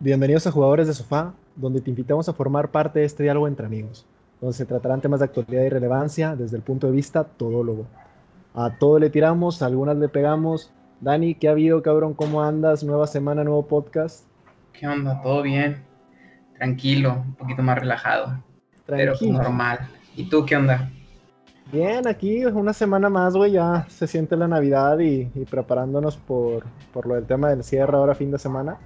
Bienvenidos a Jugadores de Sofá, donde te invitamos a formar parte de este diálogo entre amigos, donde se tratarán temas de actualidad y relevancia desde el punto de vista todólogo. A todo le tiramos, a algunas le pegamos. Dani, ¿qué ha habido, cabrón? ¿Cómo andas? Nueva semana, nuevo podcast. ¿Qué onda? ¿Todo bien? Tranquilo, un poquito más relajado. Pero pues normal. ¿Y tú qué onda? Bien, aquí una semana más, güey, ya se siente la Navidad y, preparándonos por, por, lo del tema del cierre ahora fin de semana.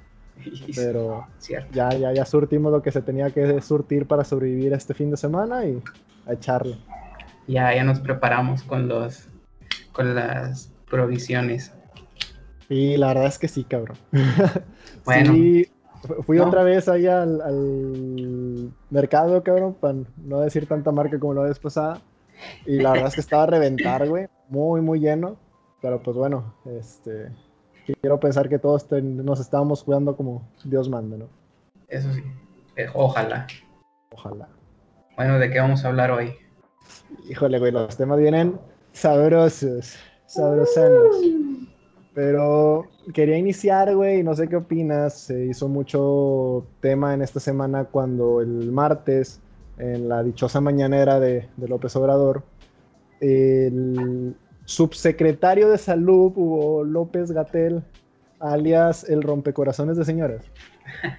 Pero ya, ya, ya surtimos lo que se tenía que surtir para sobrevivir este fin de semana y a echarle. Ya, ya nos preparamos con los con las provisiones. Sí, la verdad es que sí, cabrón. Bueno. fui otra vez ahí al, al, mercado, cabrón, para no decir tanta marca como la vez pasada. Y la verdad es que estaba a reventar, güey. Muy, muy lleno. Pero pues bueno, este, quiero pensar que todos nos estábamos jugando como Dios manda, ¿no? Eso sí, eh, ojalá. Ojalá. Bueno, ¿de qué vamos a hablar hoy? Híjole, güey, los temas vienen sabrosos, sabrosanos. Pero quería iniciar, güey, no sé qué opinas. Se hizo mucho tema en esta semana cuando el martes, en la dichosa mañanera de, de López Obrador, el subsecretario de Salud, Hugo López Gatel, alias el rompecorazones de señoras,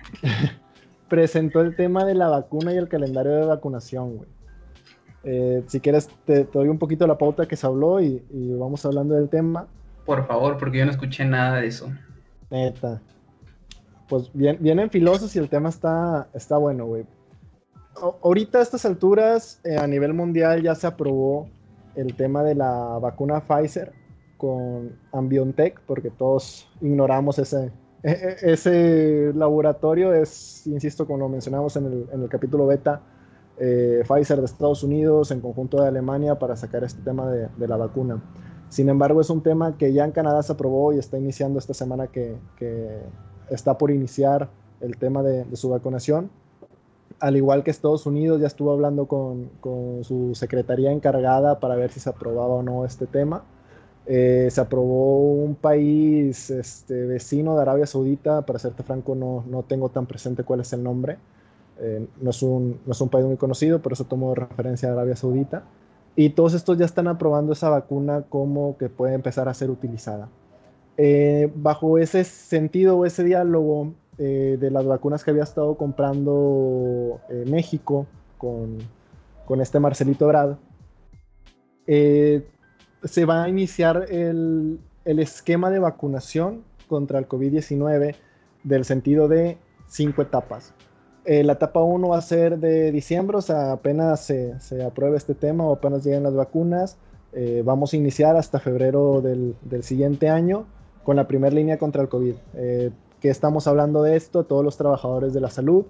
presentó el tema de la vacuna y el calendario de vacunación, güey. Eh, si quieres, te, doy un poquito la pauta que se habló y, vamos hablando del tema. Por favor, porque yo no escuché nada de eso. Neta. Pues bien, vienen filosos y el tema está, está bueno, güey. Ahorita a estas alturas, eh, a nivel mundial, ya se aprobó el tema de la vacuna Pfizer con Ambiontech, porque todos ignoramos ese, e, e, ese laboratorio, es, insisto, como lo mencionamos en el, en el capítulo beta, eh, Pfizer de Estados Unidos en conjunto de Alemania para sacar este tema de, de, la vacuna. Sin embargo, es un tema que ya en Canadá se aprobó y está iniciando esta semana que, que está por iniciar el tema de, de su vacunación al igual que Estados Unidos, ya estuvo hablando con, su secretaría encargada para ver si se aprobaba o no este tema. Eh, se aprobó un país este, vecino de Arabia Saudita, para serte franco no, no tengo tan presente cuál es el nombre. Eh, no, es un, no, es un, país muy conocido, por eso tomo referencia a Arabia Saudita. Y todos estos ya están aprobando esa vacuna como que puede empezar a ser utilizada. Eh, bajo ese sentido o ese diálogo, eh, de las vacunas que había estado comprando eh, México con, con, este Marcelito Brad, eh, se va a iniciar el, el, esquema de vacunación contra el COVID-19 del sentido de cinco etapas. la etapa 1 va a ser de diciembre, o sea, apenas se, se apruebe este tema o apenas lleguen las vacunas. vamos a iniciar hasta febrero del, del, siguiente año con la primera línea contra el COVID que estamos hablando de esto, todos los trabajadores de la salud.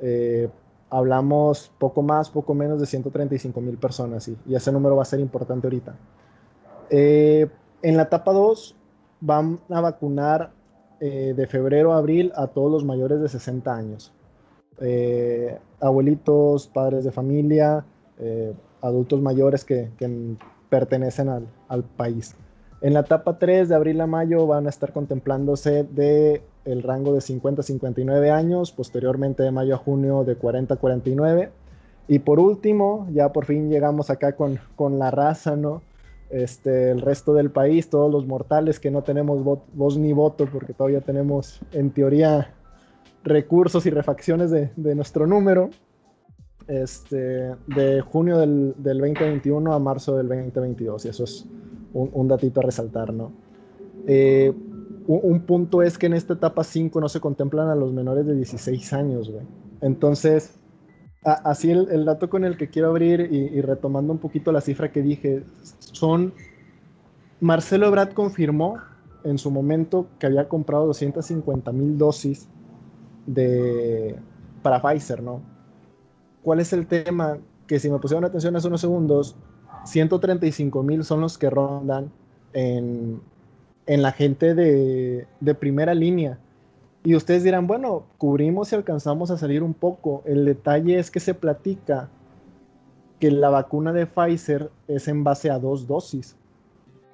Eh, hablamos poco más, poco menos de 135 mil personas y, y, ese número va a ser importante ahorita. Eh, en la etapa 2 van a vacunar eh, de febrero a abril a todos los mayores de 60 años. abuelitos, padres de familia, adultos mayores que, que pertenecen al, al país. En la etapa 3 de abril a mayo van a estar contemplándose de el rango de 50 a 59 años, posteriormente de mayo a junio de 40 a 49. Y por último, ya por fin llegamos acá con, con la raza, ¿no? Este, el resto del país, todos los mortales que no tenemos voz ni voto, porque todavía tenemos en teoría recursos y refacciones de, de nuestro número, este, de junio del, del, 2021 a marzo del 2022, y eso es un, un datito a resaltar, ¿no? Eh, un, punto es que en esta etapa 5 no se contemplan a los menores de 16 años. Entonces, así el, dato con el que quiero abrir y, retomando un poquito la cifra que dije, son, Marcelo Ebrard confirmó en su momento que había comprado 250 mil dosis de, para Pfizer, ¿no? ¿Cuál es el tema? Que si me pusieron atención hace unos segundos, 135 mil son los que rondan en, en la gente de, primera línea. Y ustedes dirán, bueno, cubrimos y alcanzamos a salir un poco. El detalle es que se platica que la vacuna de Pfizer es en base a dos dosis.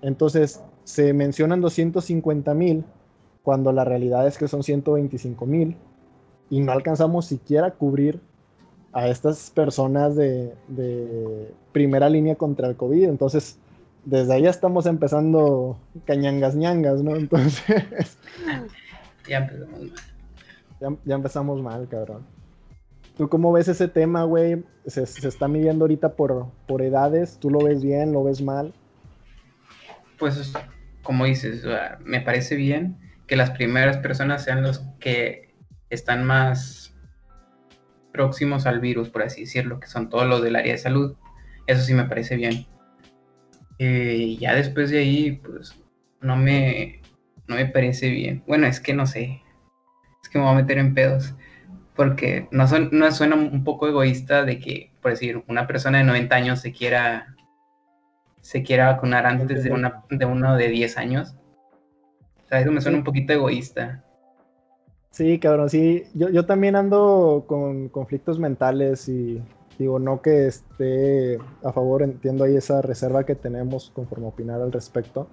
Entonces, se mencionan 250 mil, cuando la realidad es que son 125 mil. y no alcanzamos siquiera a cubrir a estas personas de, primera línea contra el COVID. Entonces, desde ahí ya estamos empezando cañangas ñangas, ¿no? Entonces... ya empezamos mal. Ya, empezamos mal, cabrón. ¿Tú cómo ves ese tema, güey? Se, está midiendo ahorita por, por edades. ¿Tú lo ves bien, lo ves mal? Pues, como dices, me parece bien que las primeras personas sean los que están más próximos al virus, por así decirlo, que son todos los del área de salud. Eso sí me parece bien. Eh, y ya después de ahí, pues no me, no me parece bien. Bueno, es que no sé. Es que me voy a meter en pedos. Porque no, no suena un poco egoísta de que, por decir, una persona de 90 años se quiera, se quiera vacunar antes de, una, de uno de 10 años. O sea, eso me suena un poquito egoísta. Sí, cabrón, sí. Yo, yo también ando con conflictos mentales y digo, no que esté a favor, entiendo ahí esa reserva que tenemos conforme a opinar al respecto,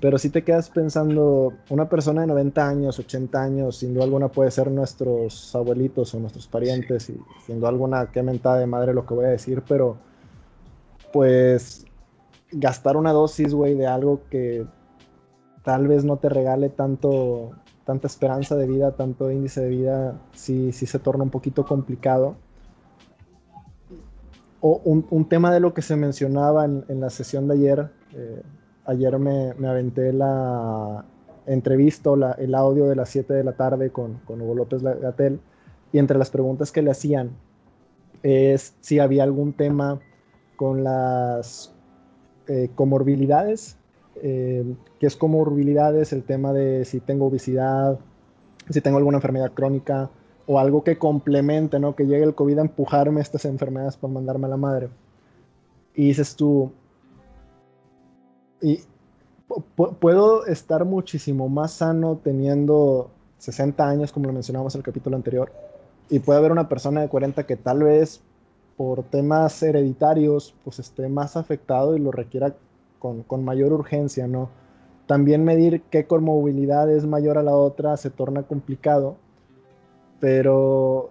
pero si te quedas pensando, una persona de 90 años, 80 años, sin duda alguna puede ser nuestros abuelitos o nuestros parientes, y sin duda alguna, qué mentada de madre lo que voy a decir, pero pues gastar una dosis, güey, de algo que tal vez no te regale tanto tanta esperanza de vida, tanto índice de vida, sí, sí se torna un poquito complicado. O un, tema de lo que se mencionaba en, la sesión de ayer, eh, ayer me, me, aventé la entrevista, el audio de las 7 de la tarde con, con Hugo López Gatel, y entre las preguntas que le hacían es si había algún tema con las eh, comorbilidades eh, que es comorbilidades, el tema de si tengo obesidad, si tengo alguna enfermedad crónica o algo que complemente, ¿no? Que llegue el COVID a empujarme estas enfermedades para mandarme a la madre. Y dices tú, y puedo estar muchísimo más sano teniendo 60 años, como lo mencionamos en el capítulo anterior, y puede haber una persona de 40 que tal vez por temas hereditarios, pues esté más afectado y lo requiera con, mayor urgencia, ¿no? También medir qué comorbilidad es mayor a la otra se torna complicado, pero,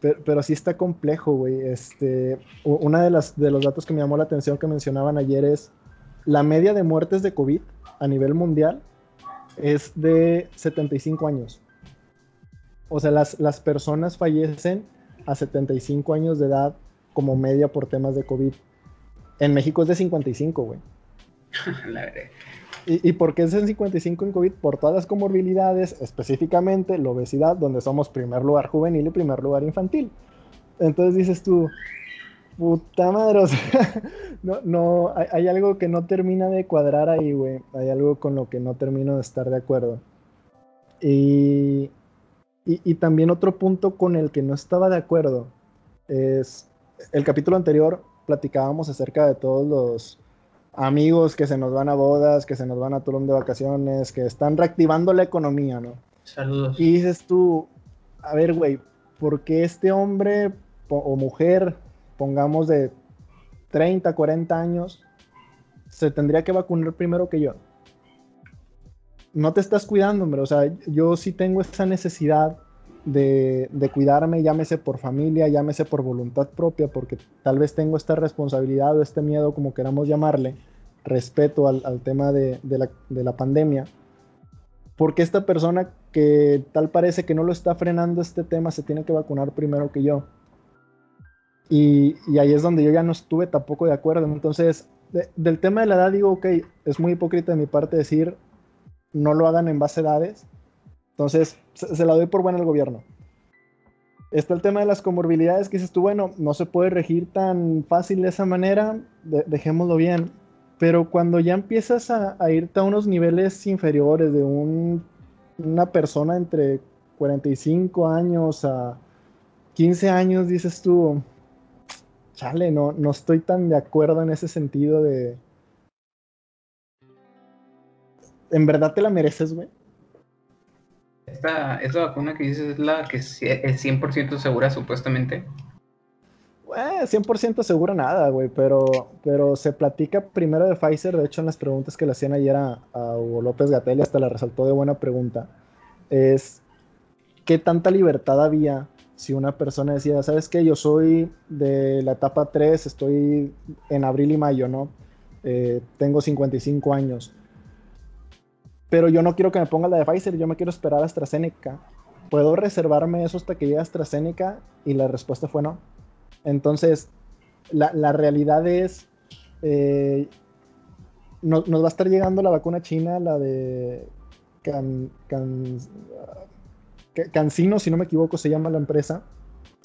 pero, sí está complejo, güey. Este, una de, las, de los datos que me llamó la atención que mencionaban ayer es la media de muertes de COVID a nivel mundial es de 75 años. O sea, las, las personas fallecen a 75 años de edad como media por temas de COVID. En México es de 55, güey. ¿Y, ¿Y, por qué es el 55 en COVID? Por todas las comorbilidades, específicamente la obesidad, donde somos primer lugar juvenil y primer lugar infantil. Entonces dices tú, puta madre, o sea, no, no, hay, algo que no termina de cuadrar ahí, güey. Hay algo con lo que no termino de estar de acuerdo. Y, y, y también otro punto con el que no estaba de acuerdo es, el capítulo anterior platicábamos acerca de todos los amigos que se nos van a bodas, que se nos van a Tulum de vacaciones, que están reactivando la economía, ¿no? Saludos. Y dices tú, a ver, güey, ¿por qué este hombre o mujer, pongamos de 30, 40 años, se tendría que vacunar primero que yo? No te estás cuidando, hombre. O sea, yo sí tengo esa necesidad de, cuidarme, llámese por familia, llámese por voluntad propia, porque tal vez tengo esta responsabilidad o este miedo, como queramos llamarle, respeto al, tema de, de, la, de, la, pandemia, porque esta persona que tal parece que no lo está frenando este tema se tiene que vacunar primero que yo. Y, y ahí es donde yo ya no estuve tampoco de acuerdo. Entonces, del tema de la edad digo, ok, es muy hipócrita de mi parte decir, no lo hagan en base a edades, entonces, se, la doy por buena al gobierno. Está el tema de las comorbilidades que dices tú, bueno, no se puede regir tan fácil de esa manera, dejémoslo bien. Pero cuando ya empiezas a, irte a unos niveles inferiores de una persona entre 45 años a 15 años, dices tú, chale, no, no estoy tan de acuerdo en ese sentido de... ¿En verdad te la mereces, güey? Esta, esta vacuna que dices es la que es 100% segura supuestamente. 100% segura nada, güey, pero, pero se platica primero de Pfizer, de hecho en las preguntas que le hacían ayer a, Hugo López Gatel, hasta la resaltó de buena pregunta, es ¿qué tanta libertad había si una persona decía, sabes qué, yo soy de la etapa 3, estoy en abril y mayo, ¿no? Eh, tengo 55 años, pero yo no quiero que me ponga la de Pfizer, yo me quiero esperar a AstraZeneca. ¿Puedo reservarme eso hasta que llegue AstraZeneca? Y la respuesta fue no. Entonces, la, realidad es, eh, nos va a estar llegando la vacuna china, la de can, Cancino, si no me equivoco, se llama la empresa.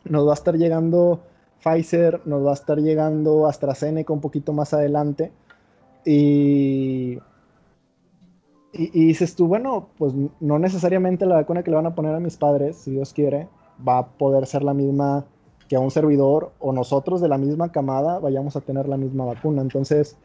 Nos va a estar llegando Pfizer, nos va a estar llegando AstraZeneca un poquito más adelante. Y, y, dices tú, bueno, pues no necesariamente la vacuna que le van a poner a mis padres, si Dios quiere, va a poder ser la misma que a un servidor o nosotros de la misma camada vayamos a tener la misma vacuna. Entonces,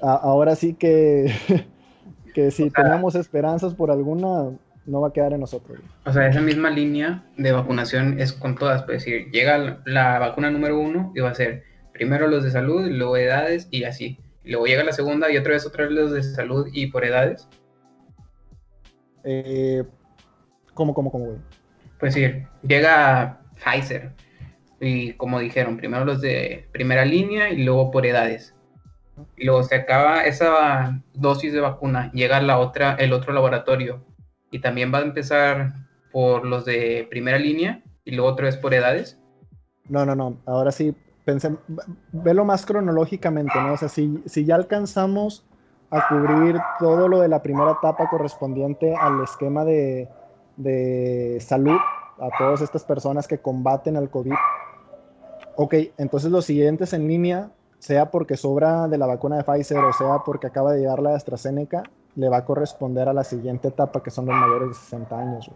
ahora sí que, que si tenemos esperanzas por alguna, no va a quedar en nosotros. O sea, esa misma línea de vacunación es con todas, pues decir, llega la vacuna número uno y va a ser primero los de salud, luego edades y así. luego llega la segunda y otra vez otra vez los de salud y por edades. Eh, ¿Cómo, cómo, cómo, güey? Pues sí, llega Pfizer y como dijeron, primero los de primera línea y luego por edades. Y luego se acaba esa dosis de vacuna, llega la otra, el otro laboratorio y también va a empezar por los de primera línea y luego otra vez por edades. No, no, no. Ahora sí, pensé, velo más cronológicamente, ¿no? O sea, si, si ya alcanzamos a cubrir todo lo de la primera etapa correspondiente al esquema de, de salud a todas estas personas que combaten al COVID. Ok, entonces los siguientes en línea, sea porque sobra de la vacuna de Pfizer o sea porque acaba de llegar la de AstraZeneca, le va a corresponder a la siguiente etapa, que son los mayores de 60 años.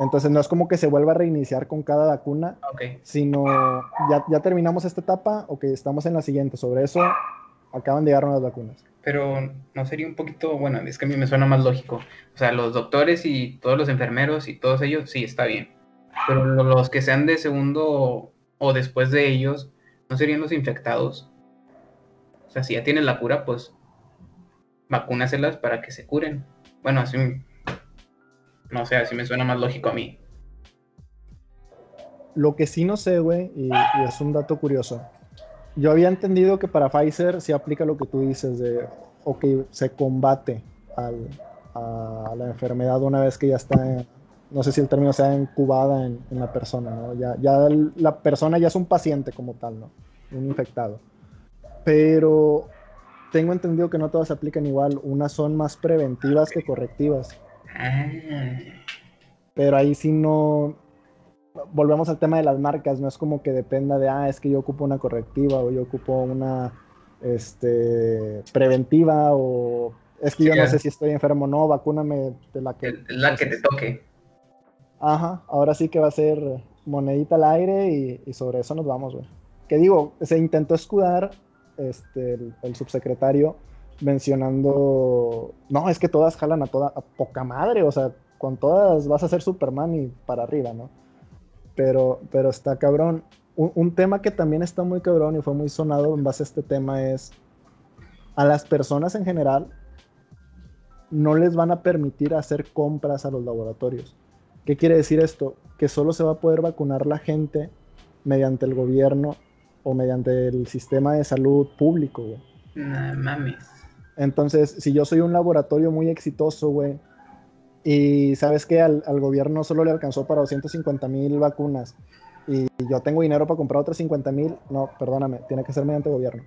Entonces no es como que se vuelva a reiniciar con cada vacuna, sino ya, ya terminamos esta etapa, ok, estamos en la siguiente. Sobre eso acaban de llegar unas vacunas. Pero no sería un poquito, bueno, es que a mí me suena más lógico. O sea, los doctores y todos los enfermeros y todos ellos, sí, está bien. Pero los que sean de segundo o después de ellos, ¿no serían los infectados? O sea, si ya tienen la cura, pues vacúnaselas para que se curen. Bueno, así, no sé, así me suena más lógico a mí. Lo que sí no sé, güey, y, es un dato curioso. Yo había entendido que para Pfizer se aplica lo que tú dices de, ok, se combate a la enfermedad una vez que ya está, no sé si el término sea incubada en, en la persona, ¿no? Ya, ya la persona ya es un paciente como tal, ¿no? Un infectado. Pero tengo entendido que no todas se aplican igual. Unas son más preventivas que correctivas. Ah. Pero ahí sí no. Volvemos al tema de las marcas. No es como que dependa de, ah, es que yo ocupo una correctiva o yo ocupo una este, preventiva o es que yo no sé si estoy enfermo o no, vacúname de la que... La que te toque. Ajá, ahora sí que va a ser monedita al aire y, y sobre eso nos vamos, güey. Que digo, se intentó escudar este, el, subsecretario mencionando, no, es que todas jalan a toda, a poca madre, o sea, con todas vas a ser Superman y para arriba, ¿no? Pero, pero está cabrón. Un, tema que también está muy cabrón y fue muy sonado en base a este tema es, a las personas en general no les van a permitir hacer compras a los laboratorios. ¿Qué quiere decir esto? Que solo se va a poder vacunar la gente mediante el gobierno o mediante el sistema de salud público, güey. Mames. Entonces, si yo soy un laboratorio muy exitoso, güey, y sabes que al, gobierno solo le alcanzó para 250 mil vacunas y yo tengo dinero para comprar otras 50 mil, no, perdóname, tiene que ser mediante gobierno.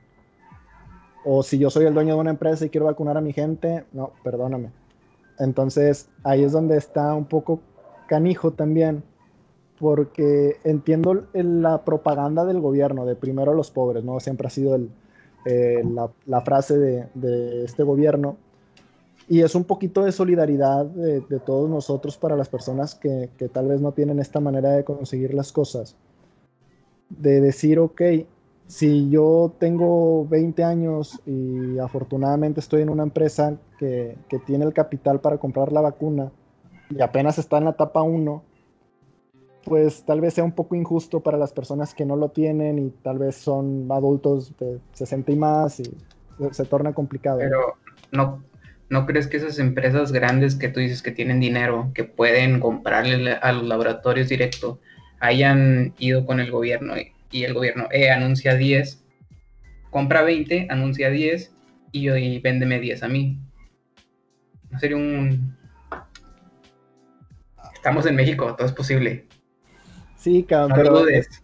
O si yo soy el dueño de una empresa y quiero vacunar a mi gente, no, perdóname. Entonces, ahí es donde está un poco canijo también, porque entiendo la propaganda del gobierno de primero los pobres, ¿no? Siempre ha sido eh, la, frase de, este gobierno. Y es un poquito de solidaridad de, todos nosotros para las personas que, que, tal vez no tienen esta manera de conseguir las cosas. De decir, ok, si yo tengo 20 años y afortunadamente estoy en una empresa que, que tiene el capital para comprar la vacuna y apenas está en la etapa 1, pues tal vez sea un poco injusto para las personas que no lo tienen y tal vez son adultos de 60 y más y se, torna complicado. Pero no, ¿no crees que esas empresas grandes que tú dices que tienen dinero, que pueden comprarle a los laboratorios directo, hayan ido con el gobierno y, el gobierno eh, anuncia 10, compra 20, anuncia 10 y, y véndeme 10 a mí? ¿No sería un... Estamos en México, todo es posible. Sí, cabrón, no. Lo dudes.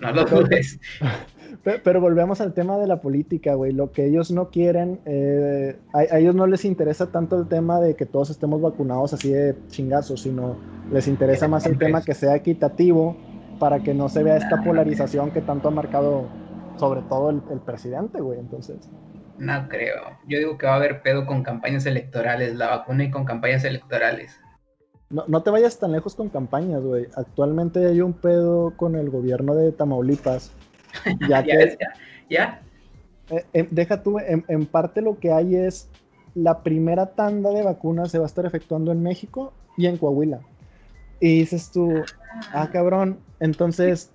No lo dudes. Pero, volvemos al tema de la política, güey. Lo que ellos no quieren, eh, a, ellos no les interesa tanto el tema de que todos estemos vacunados así de chingazos, sino les interesa más el tema que sea equitativo para que no se vea esta polarización que tanto ha marcado sobre todo el, presidente, güey. Entonces. No creo. Yo digo que va a haber pedo con campañas electorales, la vacuna y con campañas electorales. No, no te vayas tan lejos con campañas, güey. Actualmente hay un pedo con el gobierno de Tamaulipas Ya, que, ya, eh, eh, deja tú, en, parte lo que hay es la primera tanda de vacunas se va a estar efectuando en México y en Coahuila. Y dices tú, ah, cabrón, entonces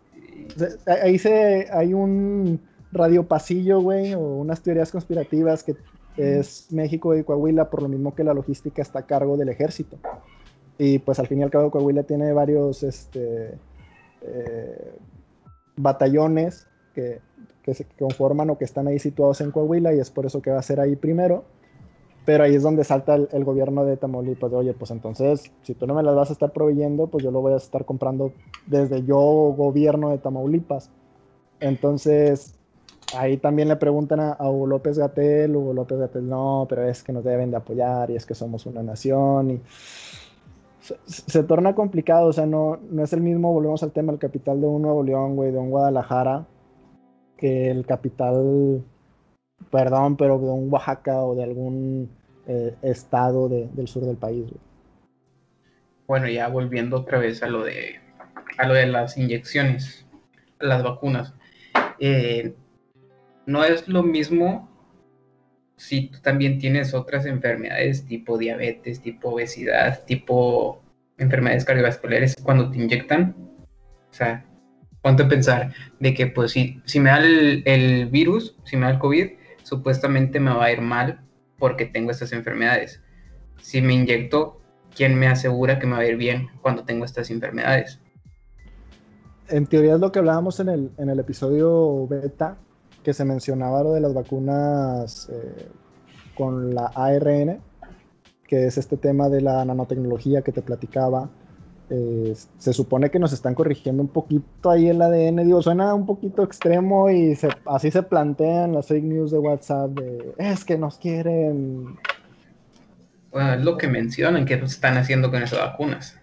ahí se, hay un radiopasillo, güey, o unas teorías conspirativas que es México y Coahuila, por lo mismo que la logística está a cargo del ejército. Y pues al fin y al cabo Coahuila tiene varios este, eh, batallones que, se conforman o que están ahí situados en Coahuila y es por eso que va a ser ahí primero. Pero ahí es donde salta el, gobierno de Tamaulipas de, oye, pues entonces, si tú no me las vas a estar proveyendo, pues yo lo voy a estar comprando desde yo, gobierno de Tamaulipas. Entonces, ahí también le preguntan a, Hugo López Gatel, Hugo López Gatel, no, pero es que nos deben de apoyar y es que somos una nación y se, torna complicado, o sea, no, no es el mismo, volvemos al tema, el capital de un Nuevo León, güey, de un Guadalajara, que el capital, perdón, pero de un Oaxaca o de algún eh, estado del sur del país. Bueno, ya volviendo otra vez a lo de, a lo de las inyecciones, las vacunas. Eh, no es lo mismo si tú también tienes otras enfermedades tipo diabetes, tipo obesidad, tipo enfermedades cardiovasculares cuando te inyectan. O sea, ponte pensar de que pues si, si me da el, virus, si me da el COVID, supuestamente me va a ir mal porque tengo estas enfermedades. Si me inyecto, ¿quién me asegura que me va a ir bien cuando tengo estas enfermedades? En teoría es lo que hablábamos en el, en el episodio beta, que se mencionaba lo de las vacunas eh, con la ARN, que es este tema de la nanotecnología que te platicaba, eh, se supone que nos están corrigiendo un poquito ahí el ADN, digo, suena un poquito extremo y así se plantean las fake news de WhatsApp de, es que nos quieren... Bueno, es lo que mencionan que están haciendo con esas vacunas.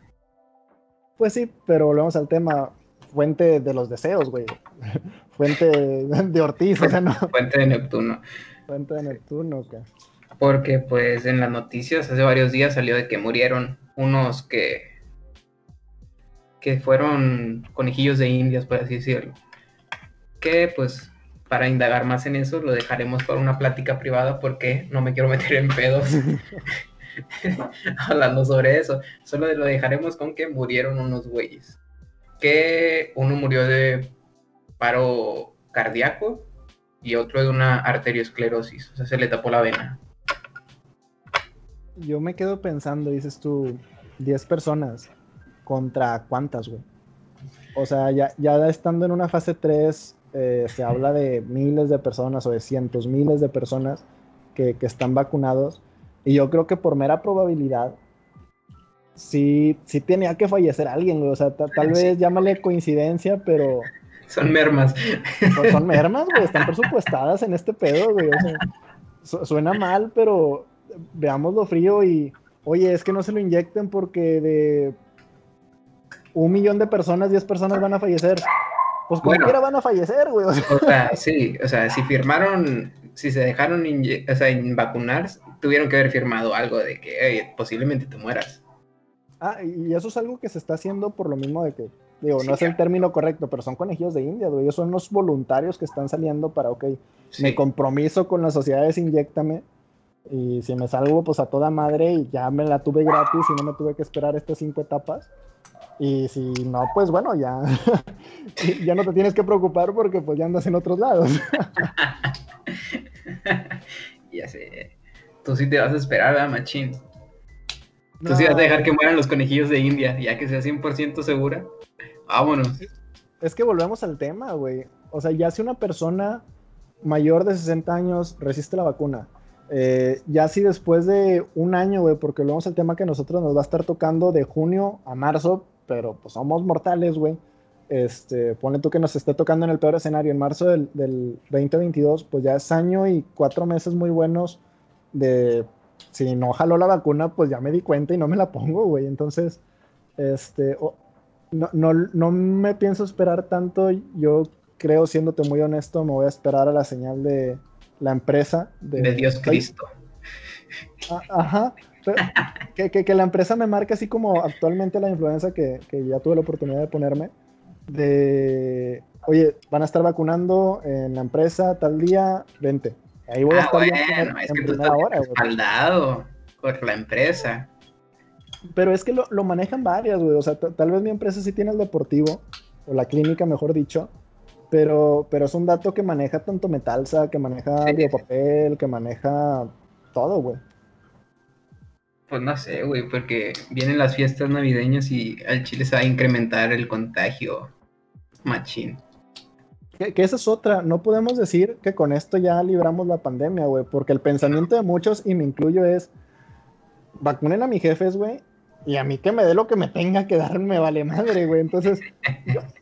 Pues sí, pero volvemos al tema, fuente de los deseos, güey. fuente de Ortiz, o sea, no. Fuente de Neptuno. Fuente de Neptuno, Porque pues en las noticias hace varios días salió de que murieron unos que que fueron conejillos de indias, por así decirlo. Que pues para indagar más en eso lo dejaremos para una plática privada porque no me quiero meter en pedos hablando sobre eso. Solo lo dejaremos con que murieron unos güeyes. Que uno murió de paro cardíaco y otro de una arteriosclerosis, o sea, se le tapó la vena. Yo me quedo pensando, dices tú, 10 personas contra cuántas, güey. O sea, ya, ya estando en una fase 3, eh, se habla de miles de personas o de cientos, miles de personas que, están vacunados. Y yo creo que por mera probabilidad, sí, sí tenía que fallecer alguien, güey. O sea, tal vez llámale coincidencia, pero... Son mermas. Son, mermas, güey. Están presupuestadas en este pedo, güey. suena mal, pero veámoslo frío y... Oye, es que no se lo inyecten porque de un millón de personas, 10 personas van a fallecer. Pues como quiera van a fallecer, güey. O sea. sí, o sea, si firmaron, si se dejaron o sea, vacunar, tuvieron que haber firmado algo de que posiblemente te mueras. Ah, y eso es algo que se está haciendo por lo mismo de que, digo, no es el término correcto, pero son conejillos de India, güey. Ellos son los voluntarios que están saliendo para, ok, me compromiso con las sociedades, inyectame. Y si me salgo, pues a toda madre y ya me la tuve gratis y no me tuve que esperar estas cinco etapas. Y si no, pues bueno, ya, ya no te tienes que preocupar porque pues ya andas en otros lados. ya sé. tú sí te vas a esperar, ¿verdad, machín? Tú sí vas a dejar que mueran los conejillos de India, ya que sea 100% segura. Vámonos. Es que volvemos al tema, güey. O sea, ya si una persona mayor de 60 años resiste la vacuna, eh, ya si después de un año, güey, porque volvemos al tema que nosotros nos va a estar tocando de junio a marzo, pero pues somos mortales, güey. Este, ponle tú que nos esté tocando en el peor escenario en marzo del, del 2022, pues ya es año y cuatro meses muy buenos de si no jaló la vacuna, pues ya me di cuenta y no me la pongo, güey. Entonces, este, no, no, no, me pienso esperar tanto. Yo creo, siéndote muy honesto, me voy a esperar a la señal de la empresa. De, Dios Cristo. ajá. que, que, que, la empresa me marque así como actualmente la influencia que, que ya tuve la oportunidad de ponerme. De, oye, van a estar vacunando en la empresa tal día, vente Ahí voy a ah, estar bueno, es que tú estás respaldado por la empresa. Pero es que lo, lo manejan varias, güey. O sea, tal vez mi empresa sí tiene el deportivo, o la clínica, mejor dicho. Pero, pero es un dato que maneja tanto Metalsa, que maneja biopapel, que maneja todo, güey. Pues no sé, güey, porque vienen las fiestas navideñas y al Chile se va a incrementar el contagio. Machín. Que, esa es otra, no podemos decir que con esto ya libramos la pandemia, güey, porque el pensamiento de muchos, y me incluyo, es, vacunen a mis jefes, güey, y a mí que me dé lo que me tenga que dar, me vale madre, güey. Entonces,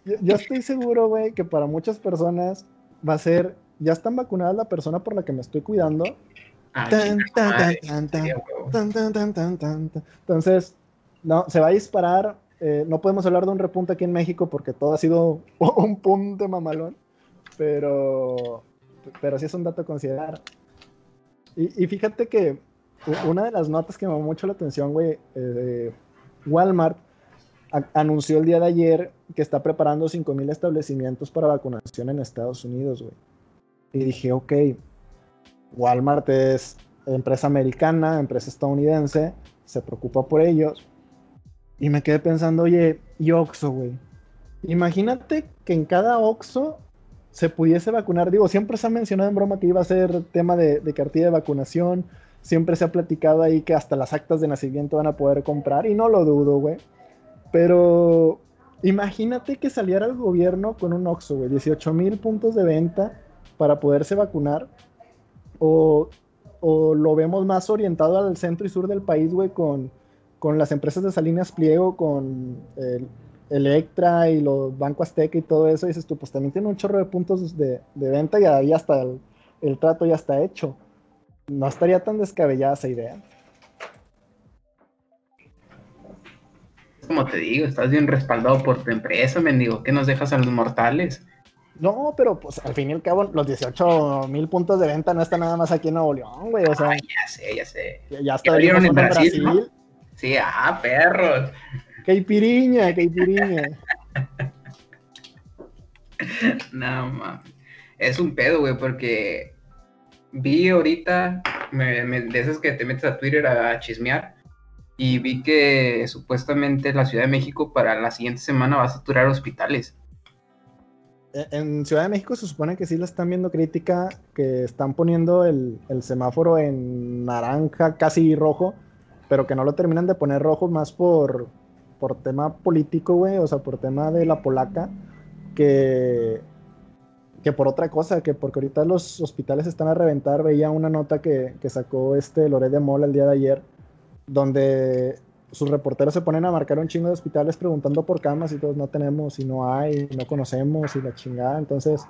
yo, estoy seguro, güey, que para muchas personas va a ser, ya están vacunadas la persona por la que me estoy cuidando. Entonces, no, se va a disparar. Eh, no podemos hablar de un repunte aquí en México porque todo ha sido un punto mamalón pero, pero sí es un dato a considerar. Y, fíjate que una de las notas que me llamó mucho la atención, güey, eh, Walmart anunció el día de ayer que está preparando 5.000 establecimientos para vacunación en Estados Unidos, güey. Y dije, ok, Walmart es empresa americana, empresa estadounidense, se preocupa por ellos. Y me quedé pensando, oye, y Oxxo, güey. Imagínate que en cada Oxxo se pudiese vacunar. Digo, siempre se ha mencionado en broma que iba a ser tema de, cartilla de vacunación. Siempre se ha platicado ahí que hasta las actas de nacimiento van a poder comprar. Y no lo dudo, güey. Pero imagínate que saliera el gobierno con un OXO, güey. 18 mil puntos de venta para poderse vacunar. O, o, lo vemos más orientado al centro y sur del país, güey, con, con las empresas de Salinas Pliego, con el Electra y los Banco Azteca y todo eso, dices tú, pues también tiene un chorro de puntos de, venta y ahí hasta el, trato ya está hecho. No estaría tan descabellada esa idea. Como te digo, estás bien respaldado por tu empresa, mendigo. ¿Qué nos dejas a los mortales? No, pero pues al fin y al cabo, los 18 mil puntos de venta no están nada más aquí en Nuevo León, güey. O sea, ya sé, ya sé. Ya, está en Brasil. Sí, ah, perros. Caipiriña, caipiriña. no, mames. Es un pedo, güey, porque vi ahorita, de esas que te metes a Twitter a chismear, y vi que supuestamente la Ciudad de México para la siguiente semana va a saturar hospitales. E, en Ciudad de México se supone que sí la están viendo crítica, que están poniendo el, el semáforo en naranja, casi rojo, pero que no lo terminan de poner rojo más por, por tema político, güey, o sea, por tema de la polaca, que, que por otra cosa, que porque ahorita los hospitales están a reventar, veía una nota que, sacó este Loré de Mola el día de ayer, donde sus reporteros se ponen a marcar un chingo de hospitales preguntando por camas y todos no tenemos y no hay, no conocemos y la chingada, entonces...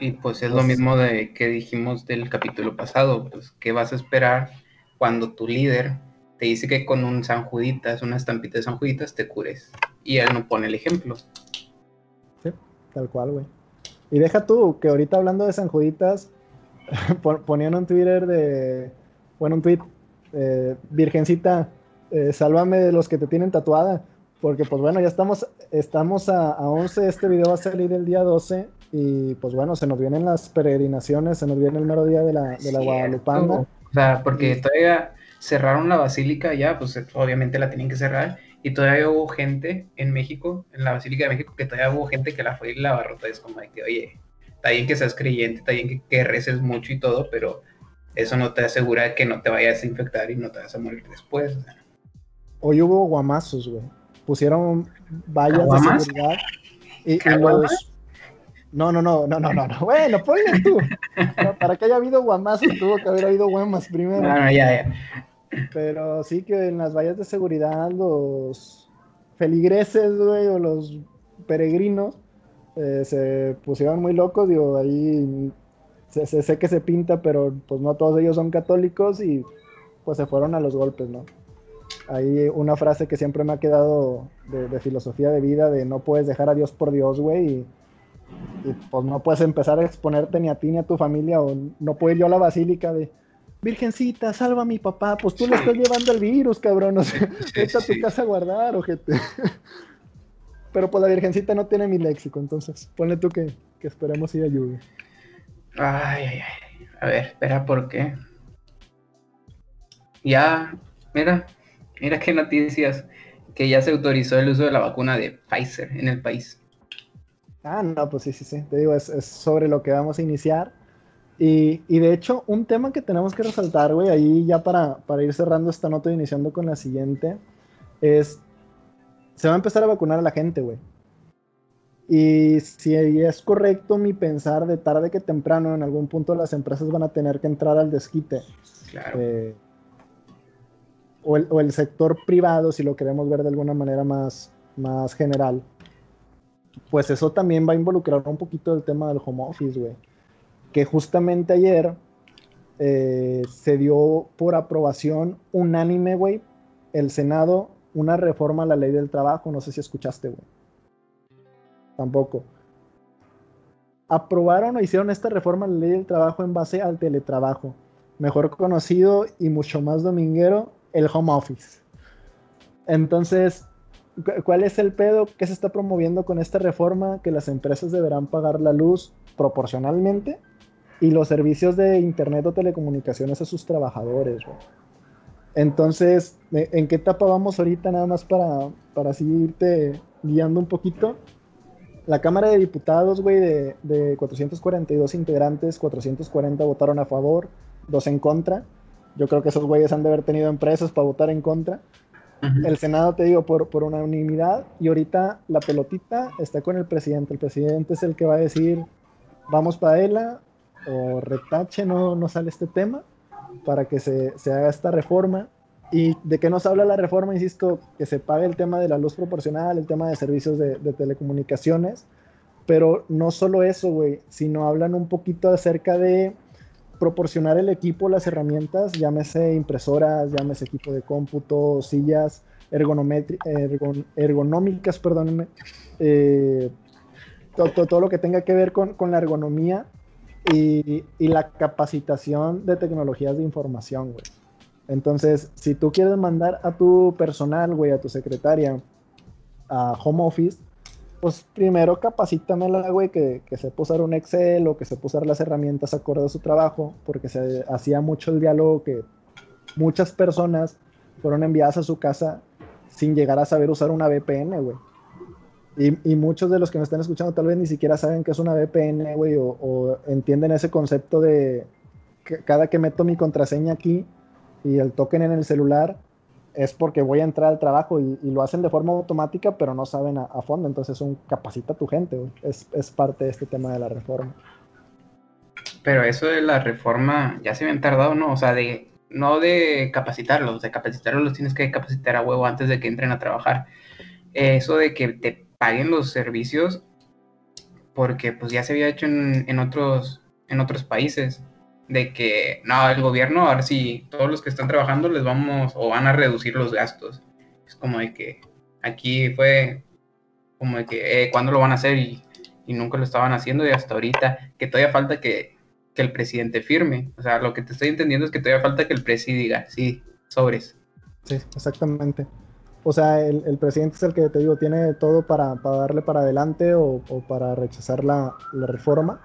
Y pues es lo pues mismo de que dijimos del capítulo pasado, pues ¿qué vas a esperar cuando tu líder te dice que con un San Juditas, una estampita de San Juditas, te cures. Y él no pone el ejemplo. Sí, tal cual, güey. Y deja tú, que ahorita hablando de San Juditas, ponían un Twitter de, bueno, un tweet, eh, Virgencita, eh, sálvame de los que te tienen tatuada. Porque pues bueno, ya estamos, estamos a, a 11, este video va a salir el día 12 y pues bueno, se nos vienen las peregrinaciones, se nos viene el mero día de la, de la Guadalupana. O sea, porque todavía cerraron la basílica ya, pues obviamente la tienen que cerrar. Y todavía hubo gente en México, en la Basílica de México, que todavía hubo gente que la fue y la Es como de que, oye, está bien que seas creyente, está bien que, reces mucho y todo, pero eso no te asegura que no te vayas a infectar y no te vas a morir después. Hoy hubo guamazos, güey. Pusieron vallas de seguridad y, los... No, no, no, no, no, no, no. Bueno, ponle tú. para que haya habido guamazos tuvo que haber habido guamas primero. No, no, ya, ya. Pero sí que en las vallas de seguridad los feligreses, güey, o los peregrinos eh, se pusieron muy locos, digo, ahí se, sé que se pinta, pero pues no todos ellos son católicos y pues se fueron a los golpes, ¿no? Hay una frase que siempre me ha quedado de, filosofía de vida, de no puedes dejar a Dios por Dios, güey, y, pues no puedes empezar a exponerte ni a ti ni a tu familia, o no puedo ir yo a la basílica de, Virgencita, salva a mi papá, pues tú le estás llevando el virus, cabrón, o sea, vete a tu casa a guardar, ojete. Pero pues la Virgencita no tiene mi léxico, entonces ponle tú que, que esperemos y ayude. Ay, ay, ay. A ver, espera, ¿por qué? Ya, mira, mira qué noticias. Que ya se autorizó el uso de la vacuna de Pfizer en el país. Ah, no, pues sí, sí, sí. Te digo, es, sobre lo que vamos a iniciar. Y, y, de hecho, un tema que tenemos que resaltar, güey, ahí ya para, para ir cerrando esta nota y iniciando con la siguiente, es se va a empezar a vacunar a la gente, güey. Y si es correcto mi pensar, de tarde que temprano, en algún punto las empresas van a tener que entrar al desquite. Claro. Eh, o, el, sector privado, si lo queremos ver de alguna manera más, más general. Pues eso también va a involucrar un poquito el tema del home office, güey. Que justamente ayer eh, se dio por aprobación unánime, güey, el Senado una reforma a la ley del trabajo. No sé si escuchaste, güey. Tampoco. Aprobaron o hicieron esta reforma a la ley del trabajo en base al teletrabajo. Mejor conocido y mucho más dominguero, el home office. Entonces, ¿cuál es el pedo que se está promoviendo con esta reforma? Que las empresas deberán pagar la luz proporcionalmente y los servicios de internet o telecomunicaciones a sus trabajadores. Entonces, ¿en qué etapa vamos ahorita nada más para, para seguirte guiando un poquito? La Cámara de Diputados, güey, de, de 442 integrantes, 440 votaron a favor, dos en contra. Yo creo que esos güeyes han de haber tenido empresas para votar en contra. El Senado, te digo, por, por unanimidad. Y ahorita la pelotita está con el presidente. El presidente es el que va a decir, vamos para ella, o retache, no, no sale este tema para que se, haga esta reforma. ¿Y de qué nos habla la reforma? Insisto, que se pague el tema de la luz proporcional, el tema de servicios de, telecomunicaciones, pero no solo eso, güey, sino hablan un poquito acerca de proporcionar el equipo, las herramientas, llámese impresoras, llámese equipo de cómputo, sillas ergonómicas, perdónenme, eh, todo, todo, lo que tenga que ver con, con la ergonomía y, la capacitación de tecnologías de información, güey. Entonces, si tú quieres mandar a tu personal, güey, a tu secretaria a home office, pues primero capacítamela, güey, que, que sepa usar un Excel o que sepa usar las herramientas acorde a su trabajo, porque se hacía mucho el diálogo que muchas personas fueron enviadas a su casa sin llegar a saber usar una VPN, güey. Y, muchos de los que me están escuchando tal vez ni siquiera saben que es una VPN, güey, o, entienden ese concepto de que cada que meto mi contraseña aquí y el token en el celular es porque voy a entrar al trabajo y, lo hacen de forma automática, pero no saben a, fondo. Entonces, un capacita tu gente, güey. Es, es, parte de este tema de la reforma. Pero eso de la reforma ya se habían tardado, ¿no? O sea, de no de capacitarlos, de capacitarlos los tienes que capacitar a huevo antes de que entren a trabajar. Eso de que te paguen los servicios porque pues ya se había hecho en, otros, en otros países de que no, el gobierno, ahora sí, todos los que están trabajando les vamos o van a reducir los gastos. Es como de que aquí fue como de que, eh, ¿cuándo lo van a hacer? Y, nunca lo estaban haciendo y hasta ahorita, que todavía falta que, que, el presidente firme. O sea, lo que te estoy entendiendo es que todavía falta que el presidente diga, sí, sobres. Sí, exactamente o sea, el, presidente es el que te digo, tiene todo para, darle para adelante o, para rechazar la, reforma.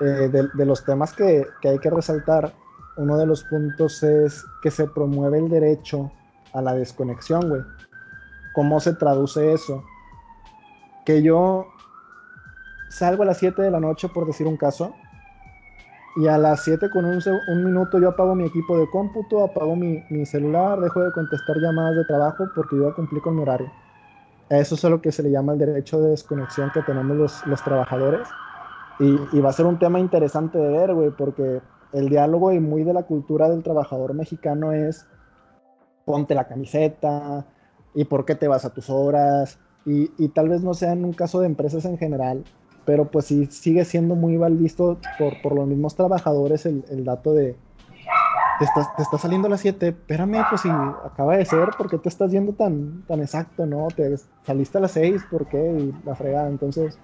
Eh, de, los temas que, hay que resaltar, uno de los puntos es que se promueve el derecho a la desconexión, güey. ¿Cómo se traduce eso? Que yo salgo a las 7 de la noche, por decir un caso, y a las 7 con un, minuto yo apago mi equipo de cómputo, apago mi, celular, dejo de contestar llamadas de trabajo porque yo ya cumplí con mi horario. Eso es lo que se le llama el derecho de desconexión que tenemos los, los trabajadores. Y, y, va a ser un tema interesante de ver, güey, porque el diálogo y muy de la cultura del trabajador mexicano es ponte la camiseta y por qué te vas a tus horas. Y, y tal vez no sea en un caso de empresas en general, pero pues sí sigue siendo muy mal visto por, por los mismos trabajadores el, el dato de te está, te está saliendo a las 7, espérame, pues si acaba de ser, ¿por qué te estás yendo tan, tan exacto, no? Te saliste a las 6, ¿por qué? Y la fregada, entonces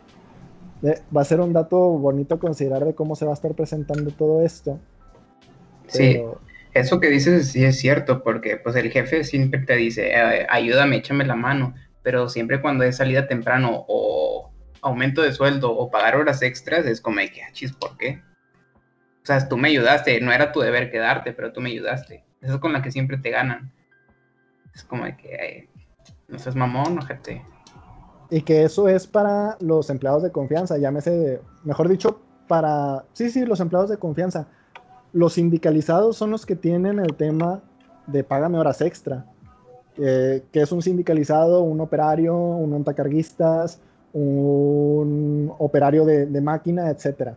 eh, va a ser un dato bonito considerar de cómo se va a estar presentando todo esto. Sí, eso que dices sí es cierto, porque pues el jefe siempre te dice, eh, ayúdame, échame la mano, pero siempre cuando es salida temprano o aumento de sueldo o pagar horas extras, es como de que, ah, chis, ¿por qué? O sea, tú me ayudaste, no era tu deber quedarte, pero tú me ayudaste. Eso es con la que siempre te ganan. Es como de que, no seas mamón, ojete. Y que eso es para los empleados de confianza, llámese, mejor dicho, para, sí, sí, los empleados de confianza. Los sindicalizados son los que tienen el tema de págame horas extra. Eh, que es un sindicalizado, un operario, un montacarguistas, un operario de, de máquina, etcétera.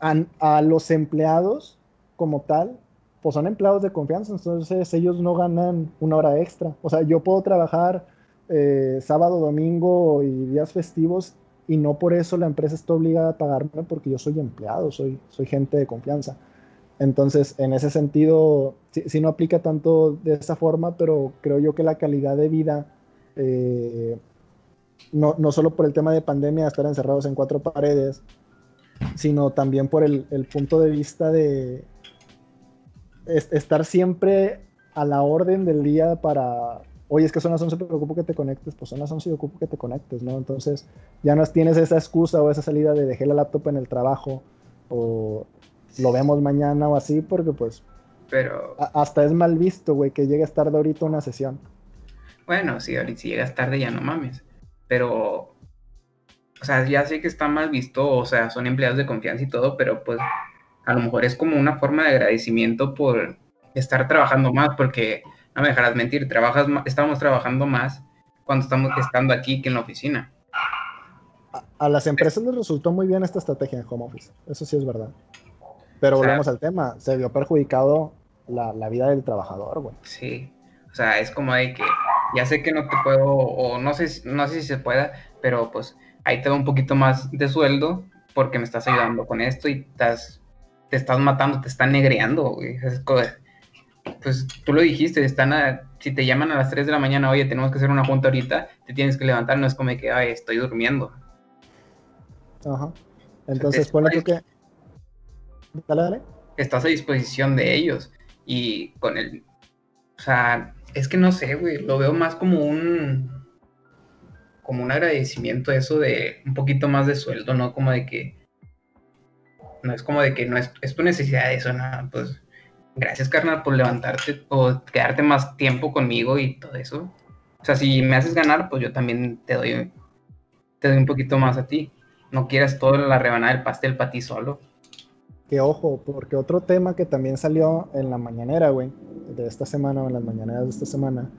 A, los empleados como tal, pues son empleados de confianza, entonces ellos no ganan una hora extra. O sea, yo puedo trabajar eh, sábado, domingo y días festivos y no por eso la empresa está obligada a pagarme porque yo soy empleado, soy, soy gente de confianza. Entonces, en ese sentido, sí, sí no aplica tanto de esa forma, pero creo yo que la calidad de vida eh, no, no, solo por el tema de pandemia, estar encerrados en cuatro paredes, sino también por el, el punto de vista de es, estar siempre a la orden del día para, oye, es que son las 11, pero ocupo que te conectes, pues son las 11 y ocupo que te conectes, ¿no? Entonces ya no tienes esa excusa o esa salida de dejé la laptop en el trabajo o lo vemos mañana o así, porque pues pero... Hasta es mal visto, güey, que llegues tarde ahorita una sesión. Bueno, sí, ahorita si llegas tarde ya no mames pero, o sea, ya sé que está mal visto, o sea, son empleados de confianza y todo, pero pues a lo mejor es como una forma de agradecimiento por estar trabajando más, porque no me dejarás mentir, trabajas estamos trabajando más cuando estamos estando aquí que en la oficina. A, a las empresas les resultó muy bien esta estrategia en home office, eso sí es verdad. Pero o sea, volvemos al tema, se vio perjudicado la, la vida del trabajador, güey. Sí, o sea, es como de que ya sé que no te puedo, o no sé, no sé si se pueda, pero pues ahí te doy un poquito más de sueldo porque me estás ayudando con esto y estás, te estás matando, te están negreando, güey. pues tú lo dijiste, están a, si te llaman a las 3 de la mañana, oye, tenemos que hacer una junta ahorita, te tienes que levantar, no es como que, ay, estoy durmiendo. Ajá. Entonces, ponle tú que... Dale, dale. Estás a disposición de ellos y con el... O sea, es que no sé, güey, lo veo más como un como un agradecimiento eso de un poquito más de sueldo, ¿no? Como de que no es como de que no es, es tu necesidad de eso, ¿no? Pues gracias, carnal, por levantarte o quedarte más tiempo conmigo y todo eso. O sea, si me haces ganar, pues yo también te doy, te doy un poquito más a ti. No quieras toda la rebanada del pastel para ti solo. Ojo, porque otro tema que también salió en la mañanera, güey, de esta semana o en las mañaneras de esta semana,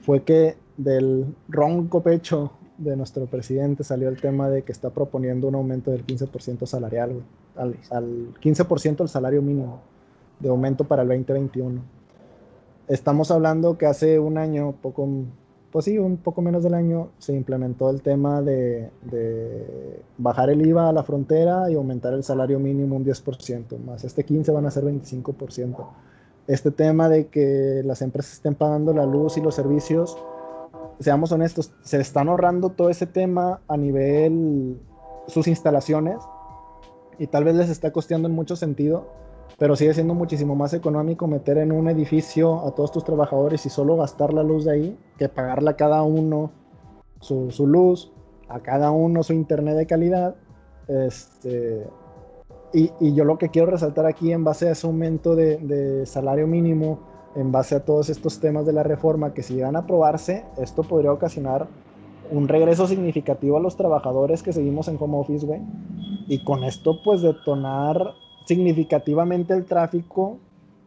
fue que del ronco pecho de nuestro presidente salió el tema de que está proponiendo un aumento del 15% salarial, güey, al, al 15% del salario mínimo de aumento para el 2021. Estamos hablando que hace un año, poco, pues sí, un poco menos del año, se implementó el tema de, de, bajar el IVA a la frontera y aumentar el salario mínimo un 10%, más este 15 van a ser 25%. Este tema de que las empresas estén pagando la luz y los servicios, seamos honestos, se están ahorrando todo ese tema a nivel sus instalaciones y tal vez les está costeando en mucho sentido, pero sigue siendo muchísimo más económico meter en un edificio a todos tus trabajadores y solo gastar la luz de ahí que pagarle a cada uno su, su luz, a cada uno su internet de calidad. Este, y, y, yo lo que quiero resaltar aquí en base a ese aumento de, de, salario mínimo, en base a todos estos temas de la reforma, que si llegan a aprobarse, esto podría ocasionar un regreso significativo a los trabajadores que seguimos en home office, güey. y con esto pues detonar significativamente el tráfico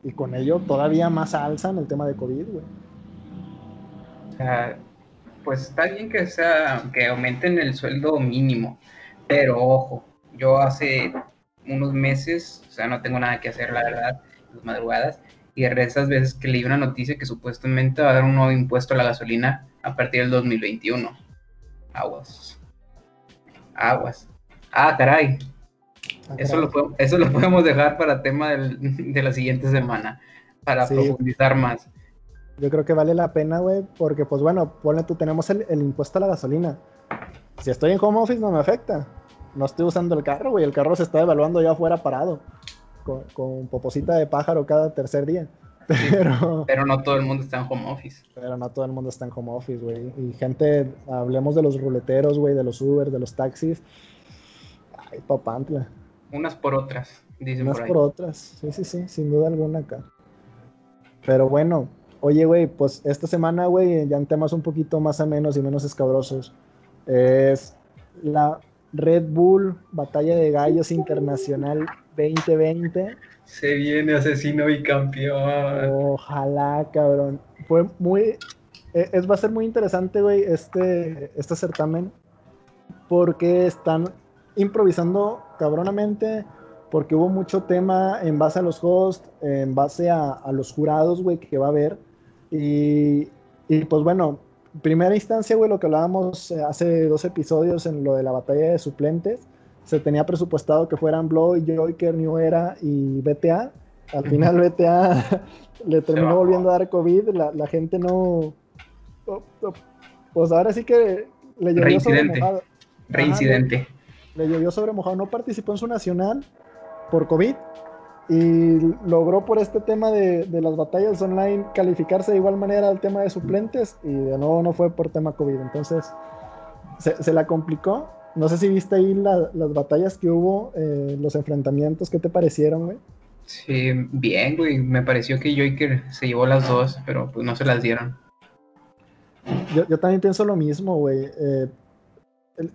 y con ello todavía más alza en el tema de COVID, güey. O pues está bien que sea, que aumenten el sueldo mínimo, pero ojo, yo hace unos meses, o sea, no tengo nada que hacer, la verdad, las madrugadas, y de esas veces que leí una noticia que supuestamente va a dar un nuevo impuesto a la gasolina a partir del 2021. Aguas. Aguas. Ah, caray. Ah, eso, lo, eso lo podemos dejar para tema de la siguiente semana, para profundizar más. Yo creo que vale la pena, güey, porque pues bueno, ponle tú, tenemos el, impuesto a la gasolina. Si estoy en home office no me afecta. No estoy usando el carro, güey. El carro se está evaluando ya afuera parado. Con, con poposita de pájaro cada tercer día. Pero, pero no todo el mundo está en home office. Pero no todo el mundo está en home office, güey. Y gente, hablemos de los ruleteros, güey, de los Uber, de los taxis. Ay, papantla. Unas por otras, dicen Unas por, otras, sí, sí, sí, sin duda alguna acá. Pero bueno, oye, güey, pues esta semana, güey, ya en temas un poquito más a menos y menos escabrosos, es la Red Bull Batalla de Gallos Internacional 2020. Se viene asesino y campeón. Ojalá, cabrón. Fue muy. E, es, va a ser muy interesante, güey, este, este certamen. Porque están improvisando cabronamente. Porque hubo mucho tema en base a los hosts, en base a, los jurados, güey, que va a haber. Y, y pues bueno, primera instancia, güey, lo que hablábamos eh, hace dos episodios en lo de la batalla de suplentes, se tenía presupuestado que fueran Blow, Joker, New Era y BTA. Al final BTA le terminó volviendo a dar COVID, la, gente no... Pues ahora sí que le llovió sobre mojado. Reincidente. Le llovió sobre mojado, no participó en su nacional por COVID y logró por este tema de, las batallas online calificarse de igual manera al tema de suplentes y de nuevo no fue por tema COVID. Entonces se, la complicó. No sé si viste ahí las batallas que hubo, eh, los enfrentamientos, ¿qué te parecieron, güey? Sí, bien, güey. Me pareció que Joker se llevó las dos, pero pues no se las dieron. Yo, también pienso lo mismo, güey. Eh,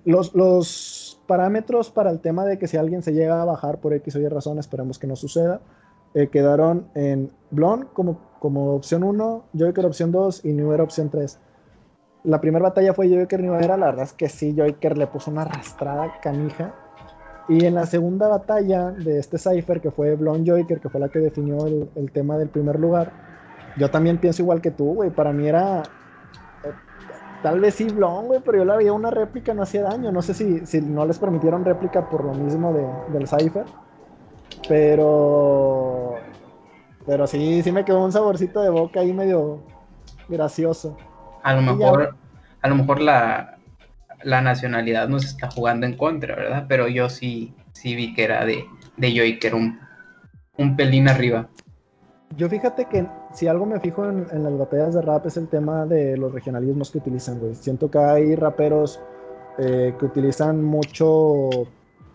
los, los parámetros para el tema de que si alguien se llega a bajar por X o Y razón, esperemos que no suceda, eh, quedaron en Blon como, como opción 1, Joker opción 2 y New Era opción 3. La primera batalla fue Joker New Era, la verdad es que sí, Joker le puso una arrastrada canija. Y en la segunda batalla de este Cypher, que fue Blon Joker, que fue la que definió el, el tema del primer lugar, yo también pienso igual que tú, güey. Para mí era Tal vez sí Blon, güey, pero yo la veía una réplica, no hacía daño. No sé si, si no les permitieron réplica por lo mismo de, del Cypher. Pero. Pero sí, sí me quedó un saborcito de boca ahí medio gracioso. A lo mejor, a lo mejor la, la nacionalidad nos está jugando en contra, ¿verdad? Pero yo sí, sí vi que era de, de Joy, que era un, un pelín arriba. Yo fíjate que si algo me fijo en, las batallas de rap es el tema de los regionalismos que utilizan, güey. Siento que hay raperos eh, que utilizan mucho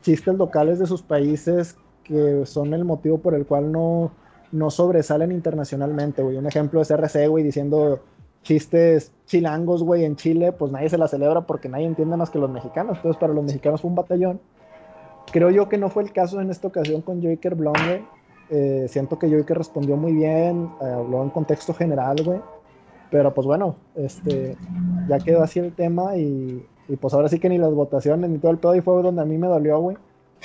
chistes locales de sus países que son el motivo por el cual no, no sobresalen internacionalmente, güey. Un ejemplo es RC, güey, diciendo chistes chilangos, güey, en Chile, pues nadie se la celebra porque nadie entiende más que los mexicanos. Entonces, para los mexicanos fue un batallón. Creo yo que no fue el caso en esta ocasión con Joker Blonde, eh, siento que que respondió muy bien, eh, habló en contexto general, güey. Pero pues bueno, este, ya quedó así el tema y, pues ahora sí que ni las votaciones ni todo el pedo y fue donde a mí me dolió, güey.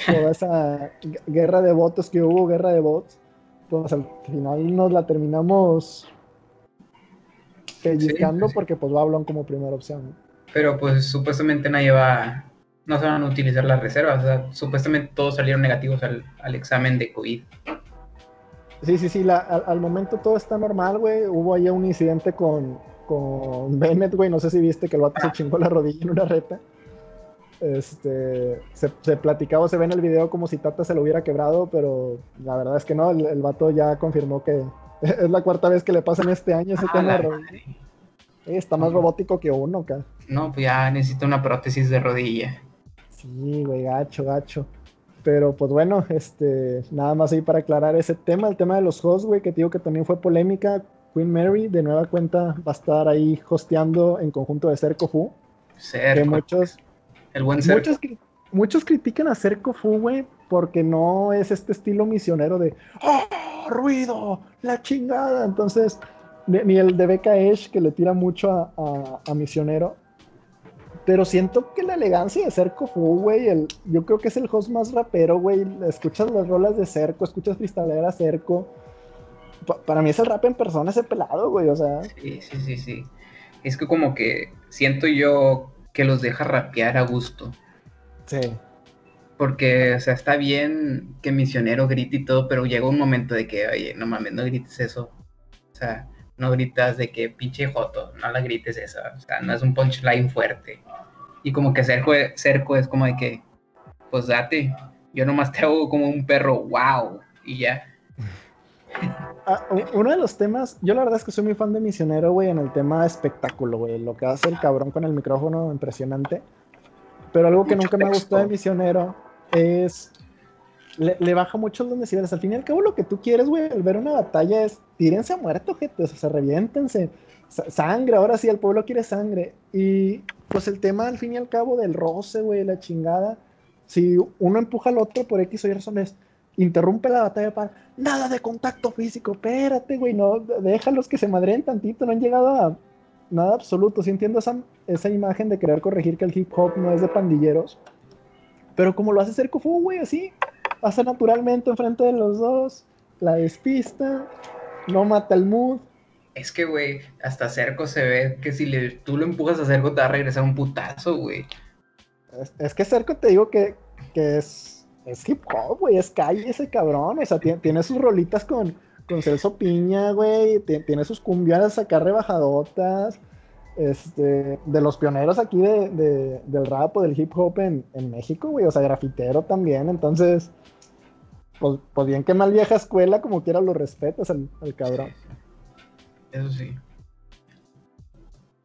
Toda esa guerra de votos que hubo, guerra de votos, pues al final nos la terminamos pellizcando porque pues va a como primera opción. Pero pues supuestamente nadie va, no se van a utilizar las reservas, o sea, supuestamente todos salieron negativos al, al examen de COVID. Sí, sí, sí, al, momento todo está normal, güey. Hubo ahí un incidente con, con Bennett, güey. No sé si viste que el vato se chingó la rodilla en una reta. Este, se, se, platicaba, se ve en el video como si Tata se lo hubiera quebrado, pero la verdad es que no, el, el vato ya confirmó que es la cuarta vez que le pasa en este año ese ah, tema de rodilla. está más robótico que uno, acá. No, pues ya necesita una prótesis de rodilla. Sí, güey, gacho, gacho. Pero pues bueno, este, nada más ahí para aclarar ese tema, el tema de los hosts, güey, que te digo que también fue polémica. Queen Mary, de nueva cuenta, va a estar ahí hosteando en conjunto de Cerco Fu. Cerco. muchos. El buen Cerco. Muchos, muchos critican a Cerco Fu, güey, porque no es este estilo misionero de ¡Oh, ruido! ¡La chingada! Entonces, ni el de Becca Esh, que le tira mucho a, Misionero. Pero siento que la elegancia de Cerco Fu, güey, el, yo creo que es el host más rapero, güey. Escuchas las rolas de Cerco, escuchas Cristalera Cerco. para mí es el rap en persona ese pelado, güey, o sea. Sí, sí, sí, sí. Es que como que siento yo que los deja rapear a gusto. Sí. Porque, o sea, está bien que Misionero grite y todo, pero llega un momento de que, oye, no mames, no grites eso. O sea, no gritas de que pinche joto, no la grites esa, o sea, no es un punchline fuerte. Y como que cerco, cerco es como de que, pues date, yo nomás te hago como un perro, wow, y ya. Ah, uno de los temas, yo la verdad es que soy muy fan de Misionero, güey, en el tema espectáculo, güey, lo que hace el cabrón con el micrófono, impresionante. Pero algo que nunca me gustó de Misionero es le, baja mucho los decibeles. Al fin y al cabo, lo que tú quieres, güey, al ver una batalla es tírense a muerto, gente. O sea, se reviéntense. sangre, ahora sí, el pueblo quiere sangre. Y pues el tema, al fin y al cabo, del roce, güey, la chingada. Si uno empuja al otro por X o Y razones, interrumpe la batalla para nada de contacto físico. Espérate, güey, no, déjalos que se madreen tantito. No han llegado a nada absoluto. Sí entiendo esa, esa imagen de querer corregir que el hip hop no es de pandilleros. Pero como lo hace Cerco Fu, güey, así, pasa naturalmente enfrente de los dos, la despista, no mata el mood. Es que, güey, hasta Cerco se ve que si le, tú lo empujas a Cerco te va a regresar un putazo, güey. Es, que Cerco te digo que, es, es hip hop, güey, es calle ese cabrón, o sea, tiene, sus rolitas con, con Celso Piña, güey, tiene sus cumbias acá rebajadotas, este, de los pioneros aquí de, del rap o del hip hop en, México, güey, o sea, grafitero también, entonces, pues, pues, bien que mal vieja escuela, como quiera lo respetas al, cabrón. Eso sí.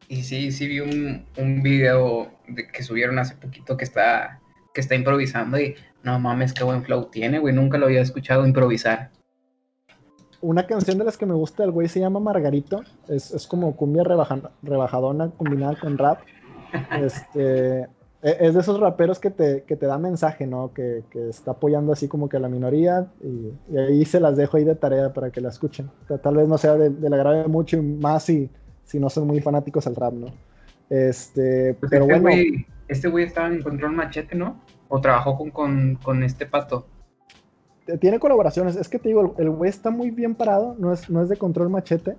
Y sí, sí vi un, un video de que subieron hace poquito que está, que está improvisando y no mames, qué buen flow tiene, güey, nunca lo había escuchado improvisar una canción de las que me gusta del güey se llama Margarito. Es, como cumbia rebajadona combinada con rap. Este, e, es de esos raperos que te, que te da mensaje, ¿no? Que, está apoyando así como que a la minoría. Y, ahí se las dejo ahí de tarea para que la escuchen. tal vez no sea de, la grave mucho y más si, si no son muy fanáticos al rap, ¿no? Este, pues pero este bueno. este güey estaba en Control Machete, ¿no? O trabajó con, con, con este pato tiene colaboraciones. Es que te digo, el güey está muy bien parado, no es, no es de control machete,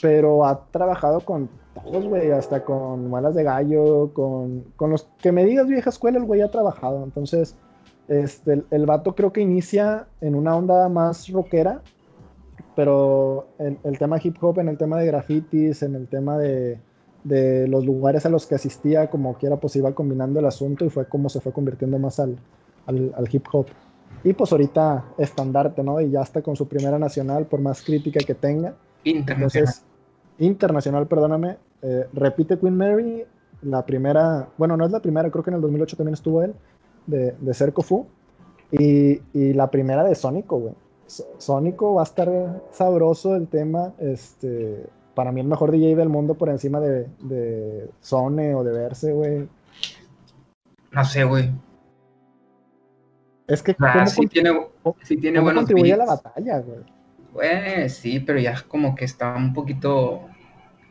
pero ha trabajado con todos, güey, hasta con Malas de Gallo, con, los que me digas vieja escuela, el güey ha trabajado. Entonces, este, el, vato creo que inicia en una onda más rockera, pero el, el tema hip hop, en el tema de grafitis, en el tema de, de los lugares a los que asistía, como quiera, pues iba combinando el asunto y fue como se fue convirtiendo más al, al hip hop. Y pues ahorita estandarte, ¿no? Y ya está con su primera nacional, por más crítica que tenga. Internacional. internacional, perdóname. Eh, repite Queen Mary, la primera, bueno, no es la primera, creo que en el 2008 también estuvo él, de, de Cerco Fu. Y, y, la primera de Sónico, güey. Sónico va a estar sabroso el tema. Este, para mí el mejor DJ del mundo por encima de, de Sone o de Verse, güey. No sé, güey. Es que ah, sí tiene, sí tiene buenos contribuye a la batalla, güey. Pues sí, pero ya como que está un poquito.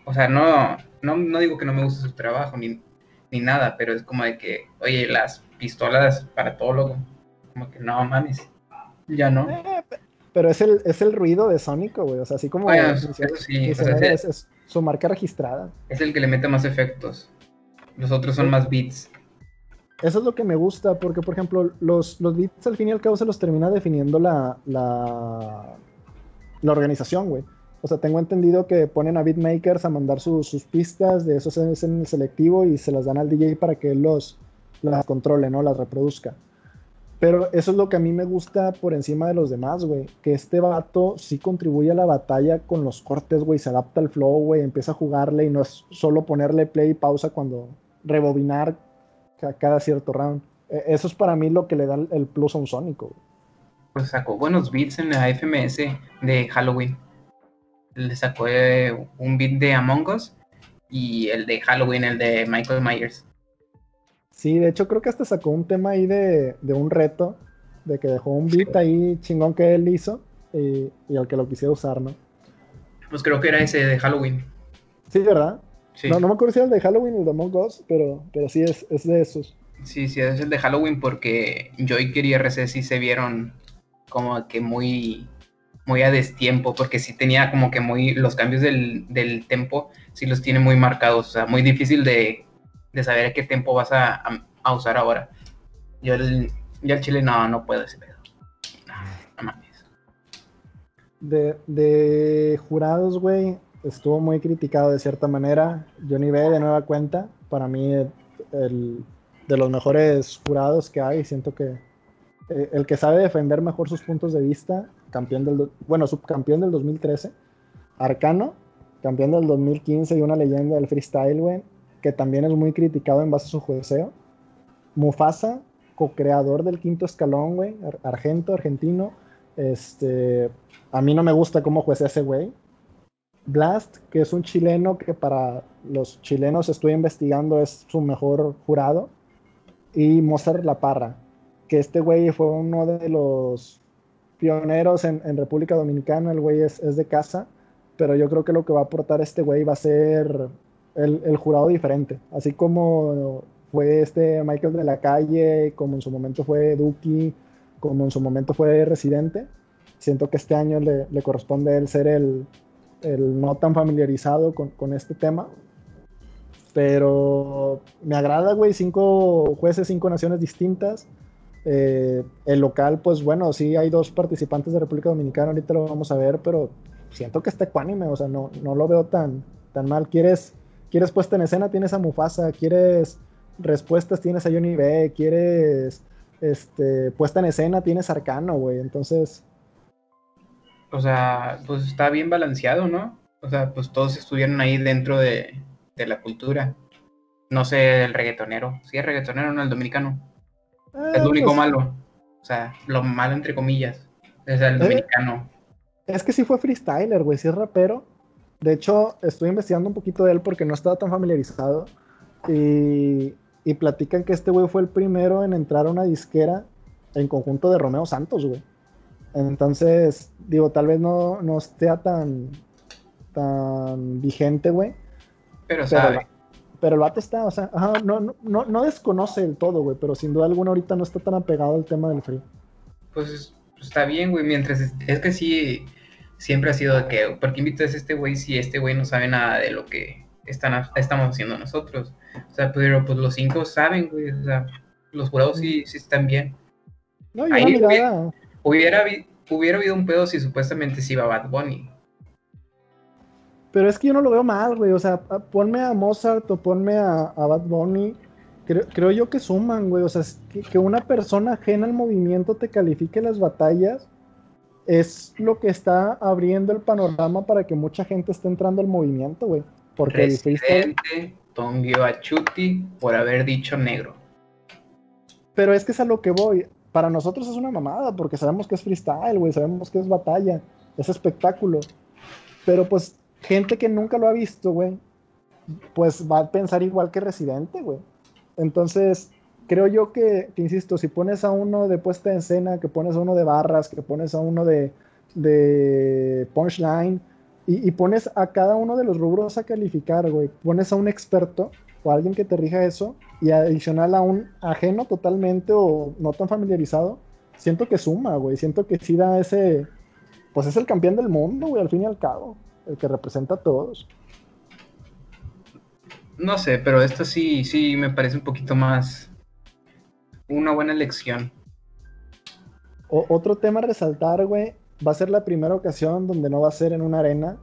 O sea, no, no, digo que no me guste su trabajo ni, ni nada, pero es como de que, oye, las pistolas para todo lo. Como que no mames. Ya no. Eh, pero es el, es el ruido de Sónico, güey. O sea, así como. sí, es, su marca registrada. Es el que le mete más efectos. Los otros son más beats. Eso es lo que me gusta, porque por ejemplo, los, los beats al fin y al cabo se los termina definiendo la, la, la organización, güey. O sea, tengo entendido que ponen a beatmakers a mandar sus pistas, de esos es en el selectivo y se las dan al DJ para que los, las controle, ¿no? Las reproduzca. Pero eso es lo que a mí me gusta por encima de los demás, güey. Que este vato sí contribuye a la batalla con los cortes, güey. Se adapta al flow, güey. Empieza a jugarle y no es solo ponerle play y pausa cuando rebobinar cada cierto round. E, eso es para mí lo que le da el plus a un Sónico. Pues sacó buenos beats en la FMS de Halloween. Le sacó eh, un beat de Among Us y el de Halloween, el de Michael Myers. Sí, de hecho creo que hasta sacó un tema ahí de, de un reto, de que dejó un beat ahí chingón que él hizo y, y al que lo quisiera usar, ¿no? Pues creo que era ese de Halloween. Sí, ¿verdad? Sí. No, no me acuerdo si era el de Halloween o el de Among Us, pero, pero sí es, es de esos. Sí, sí, es el de Halloween porque Joyker y RC sí se vieron como que muy, muy a destiempo, porque sí tenía como que muy, los cambios del, del tempo, sí los tiene muy marcados, o sea, muy difícil de, de saber qué tempo vas a, a, a usar ahora. Yo el, yo el chile no, no puedo ese pedo. No, no mames. De, de jurados, güey, estuvo muy criticado de cierta manera. Johnny B de nueva cuenta, para mí el, de los mejores jurados que hay, siento que eh, el que sabe defender mejor sus puntos de vista, campeón del, bueno, subcampeón del 2013, Arcano, campeón del 2015 y una leyenda del freestyle, güey, que también es muy criticado en base a su jueceo. Mufasa, co-creador del quinto escalón, güey, ar argento, argentino. Este, a mí no me gusta cómo juecea ese güey. Blast, que es un chileno que para los chilenos estoy investigando es su mejor jurado. Y Mozart La Parra, que este güey fue uno de los pioneros en, República Dominicana, el güey es, de casa, pero yo creo que lo que va a aportar este güey va a ser el, jurado diferente, así como fue este Michael de la Calle, como en su momento fue Duki, como en su momento fue Residente, siento que este año le, le corresponde a él ser el, el no tan familiarizado con, con, este tema. Pero me agrada, güey, cinco jueces, cinco naciones distintas. Eh, el local, pues bueno, sí hay dos participantes de República Dominicana, ahorita lo vamos a ver, pero siento que está ecuánime, o sea, no, no lo veo tan, tan mal. ¿Quieres, quieres puesta en escena, tienes a Mufasa, quieres respuestas, tienes a Johnny B, quieres este, puesta en escena, tienes a Arcano, güey, entonces o sea, pues está bien balanceado, ¿no? O sea, pues todos estuvieron ahí dentro de, de la cultura. No sé, el reggaetonero. Sí, el reggaetonero, no el dominicano. Ah, es lo único pues... malo. O sea, lo malo entre comillas. Es el dominicano. Eh, es que sí fue freestyler, güey, sí es rapero. De hecho, estoy investigando un poquito de él porque no estaba tan familiarizado. Y, y platican que este güey fue el primero en entrar a una disquera en conjunto de Romeo Santos, güey. Entonces, digo, tal vez no, no sea tan, tan vigente, güey. Pero sabe. Pero, pero el vato está, o sea, ajá, no, no, no, no desconoce el todo, güey, pero sin duda alguna ahorita no está tan apegado al tema del free. Pues, pues está bien, güey, mientras, es que sí, siempre ha sido de que, ¿por qué invitas a este güey si este güey no sabe nada de lo que están, estamos haciendo nosotros? O sea, pero pues los cinco saben, güey, o sea, los jurados sí, sí están bien. No, yo Ahí, mirada... Hubiera, hubiera habido un pedo si supuestamente se iba Bad Bunny. Pero es que yo no lo veo mal, güey. O sea, ponme a Mozart o ponme a, a Bad Bunny. Creo, creo, yo que suman, güey. O sea, que, que, una persona ajena al movimiento te califique las batallas es lo que está abriendo el panorama para que mucha gente esté entrando al movimiento, güey. Porque Residente el Tonguio a Chuti por haber dicho negro. Pero es que es a lo que voy para nosotros es una mamada, porque sabemos que es freestyle, güey, sabemos que es batalla, es espectáculo. Pero pues gente que nunca lo ha visto, güey, pues va a pensar igual que Residente, güey. Entonces, creo yo que, que, insisto, si pones a uno de puesta en escena, que pones a uno de barras, que pones a uno de, de punchline, y, y, pones a cada uno de los rubros a calificar, güey, pones a un experto o alguien que te rija eso, y adicional a un ajeno totalmente o no tan familiarizado, siento que suma, güey. Siento que sí da ese. Pues es el campeón del mundo, güey, al fin y al cabo. El que representa a todos. No sé, pero esto sí, sí me parece un poquito más. Una buena elección. O, otro tema a resaltar, güey, va a ser la primera ocasión donde no va a ser en una arena.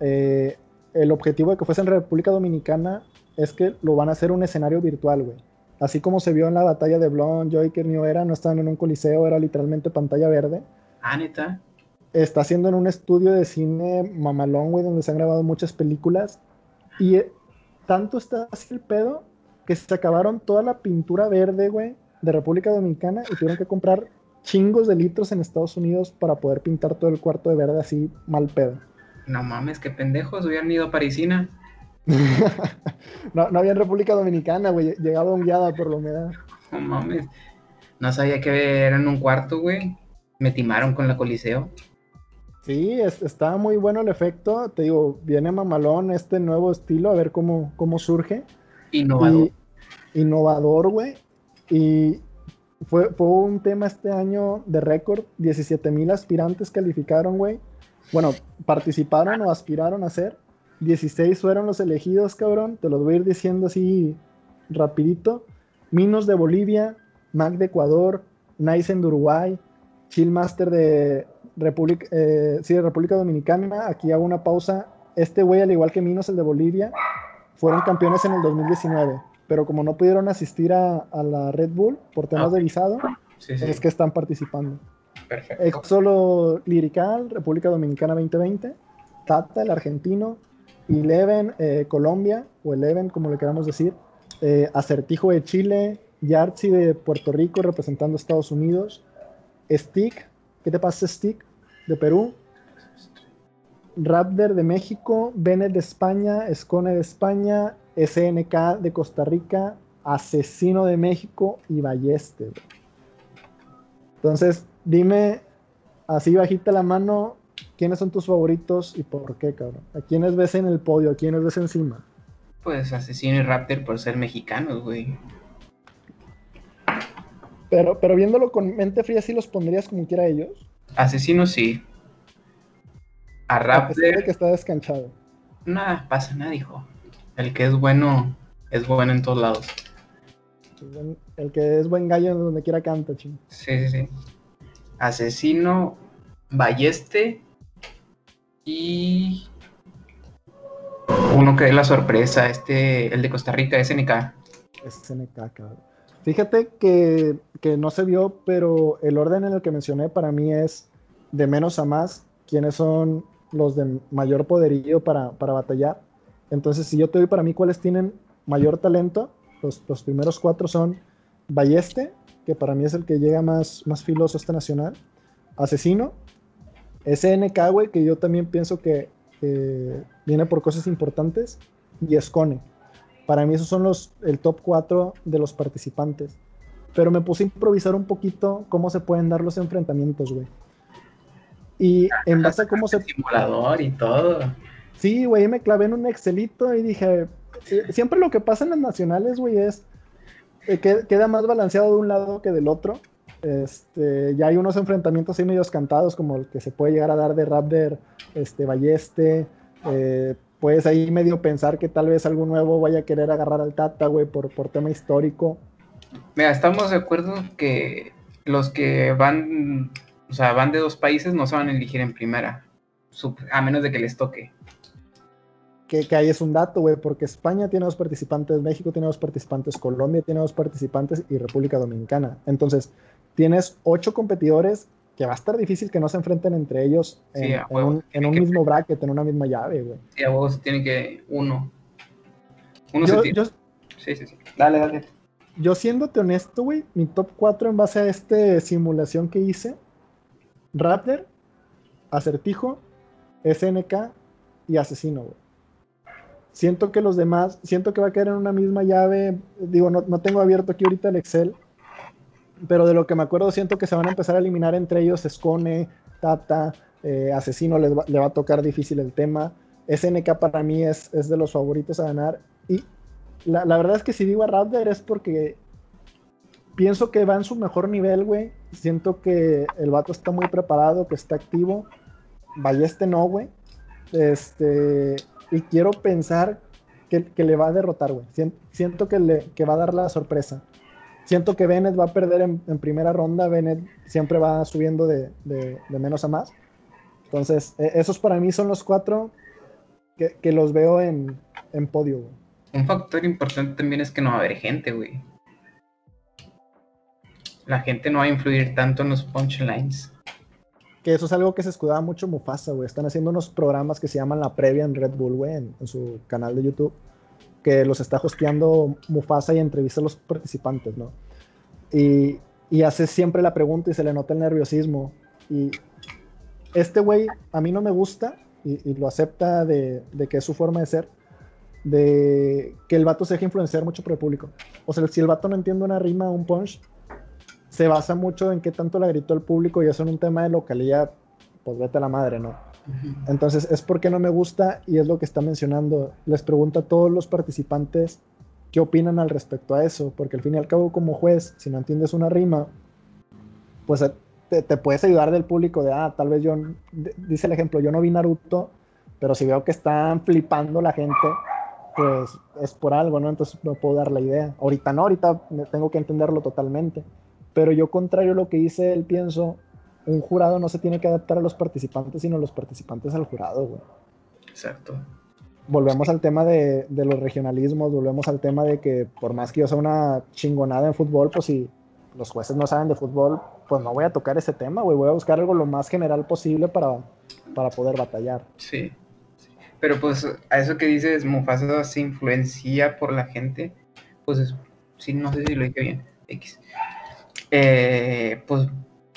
Eh, el objetivo de que fuese en República Dominicana es que lo van a hacer un escenario virtual, güey. Así como se vio en la batalla de Blonde, Joker, New Era, no estaban en un coliseo, era literalmente pantalla verde. Ah, neta. Está haciendo en un estudio de cine mamalón, güey, donde se han grabado muchas películas. Y eh, tanto está así el pedo que se acabaron toda la pintura verde, güey, de República Dominicana y tuvieron que comprar chingos de litros en Estados Unidos para poder pintar todo el cuarto de verde así mal pedo. No mames, qué pendejos, hubieran ido a Parisina. no, no había en República Dominicana, güey. Llegaba guiada por la humedad. No mames. No sabía que era en un cuarto, güey. Me timaron con la Coliseo. Sí, está muy bueno el efecto. Te digo, viene mamalón este nuevo estilo, a ver cómo, cómo surge. Innovador. innovador, güey. Y fue, fue un tema este año de récord. 17 mil aspirantes calificaron, güey. Bueno, participaron o aspiraron a ser. 16 fueron los elegidos, cabrón. Te los voy a ir diciendo así rapidito. Minos de Bolivia, Mac de Ecuador, Nice de Uruguay, Chillmaster de República, eh, sí, de República Dominicana. Aquí hago una pausa. Este güey, al igual que Minos, el de Bolivia, fueron campeones en el 2019. Pero como no pudieron asistir a, la Red Bull por temas de visado, es que están participando. Perfecto. solo Lirical, República Dominicana 2020, Tata, el argentino, Eleven, eh, Colombia, o Eleven, como le queramos decir, eh, Acertijo de Chile, Yartzi de Puerto Rico, representando a Estados Unidos, Stick, ¿qué te pasa, Stick? De Perú, Raptor de México, Bennett de España, Escone de España, SNK de Costa Rica, Asesino de México y Balleste. Entonces, dime así bajita la mano, ¿quiénes son tus favoritos y por qué, cabrón? ¿A quiénes ves en el podio? ¿A quiénes ves encima? Pues Asesino y Raptor por ser mexicanos, güey. Pero, pero viéndolo con mente fría, ¿sí los pondrías como quiera ellos? Asesino sí. A Raptor. que está descanchado. Nada, pasa nada, hijo. El que es bueno, es bueno en todos lados. El que es buen gallo donde quiera canta, ching. Sí, sí, sí. Asesino, Balleste y uno que es la sorpresa, este, el de Costa Rica, SNK. SNK, cabrón. Fíjate que, no se vio, pero el orden en el que mencioné para mí es de menos a más, quiénes son los de mayor poderío para, batallar. Entonces, si yo te doy para mí cuáles tienen mayor talento, los, los, primeros cuatro son Balleste, que para mí es el que llega más, más filoso a este nacional, Asesino, SNK, güey, que yo también pienso que viene por cosas importantes, y Escone. Para mí esos son los, el top 4 de los participantes. Pero me puse a improvisar un poquito cómo se pueden dar los enfrentamientos, güey. Y en base a cómo se... Simulador y todo. Sí, güey, me clavé en un Excelito y dije, siempre lo que pasa en las nacionales, güey, es eh, que queda más balanceado de un lado que del otro. Este, ya hay unos enfrentamientos así medios cantados, como el que se puede llegar a dar de Raptor, este, Balleste. Eh, puedes ahí medio pensar que tal vez algo nuevo vaya a querer agarrar al Tata, güey, por, por tema histórico. Mira, estamos de acuerdo que los que van, o sea, van de dos países no se van a elegir en primera, a menos de que les toque. Que, que ahí es un dato, güey, porque España tiene dos participantes, México tiene dos participantes, Colombia tiene dos participantes y República Dominicana. Entonces, tienes ocho competidores que va a estar difícil que no se enfrenten entre ellos en, un, mismo bracket, en una misma llave, güey. Sí, a vos tiene que uno. Uno se tiene. sí, sí, sí. Dale, dale. Yo siéndote honesto, güey, mi top 4 en base a esta simulación que hice, Raptor, Acertijo, SNK y Asesino, güey. Siento que los demás, siento que va a caer en una misma llave. Digo, no, no tengo abierto aquí ahorita el Excel, pero de lo que me acuerdo siento que se van a empezar a eliminar entre ellos Escone, Tata, eh, Asesino le va a tocar difícil el tema. SNK para mí es, de los favoritos a ganar. Y la, verdad es que si digo a Raptor es porque pienso que va en su mejor nivel, güey. Siento que el vato está muy preparado, que está activo. Balleste no, güey. Este, y quiero pensar que, le va a derrotar, güey. Siento, que, le, que va a dar la sorpresa siento que Bennett va a perder en, primera ronda. Bennett siempre va subiendo de, menos a más. Entonces, e, esos para mí son los cuatro que, los veo en, podio. Un factor importante también es que no va a haber gente, güey. La gente no va a influir tanto en los punchlines. Que eso es algo que se escudaba mucho Mufasa, güey. Están haciendo unos programas que se llaman La Previa en Red Bull, güey, en su canal de YouTube que los está hosteando Mufasa y entrevista a los participantes, ¿no? Y, hace siempre la pregunta y se le nota el nerviosismo. Y este güey a mí no me gusta y, lo acepta de, que es su forma de ser, de que el vato se deje influenciar mucho por el público. O sea, si el vato no entiende una rima o un punch, se basa mucho en qué tanto la gritó el público y eso en un tema de localidad, pues vete a la madre, ¿no? Entonces es porque no me gusta y es lo que está mencionando. Les pregunto a todos los participantes qué opinan al respecto a eso, porque al fin y al cabo como juez, si no entiendes una rima, pues eh, te, te puedes ayudar del público de, ah, tal vez yo, dice el ejemplo, yo no vi Naruto, pero si veo que están flipando la gente, pues es por algo, ¿no? Entonces no puedo dar la idea. Ahorita no, ahorita tengo que entenderlo totalmente. Pero yo, contrario a lo que dice él, pienso, un jurado no se tiene que adaptar a los participantes, sino los participantes al jurado, güey. Exacto. Volvemos al tema de, de, los regionalismos, volvemos al tema de que por más que yo sea una chingonada en fútbol, pues si los jueces no saben de fútbol, pues no voy a tocar ese tema, güey. Voy a buscar algo lo más general posible para, para poder batallar. Sí. Pero pues a eso que dices, Mufasa se influencia por la gente, pues sí, no sé si lo dije bien, X. Eh, pues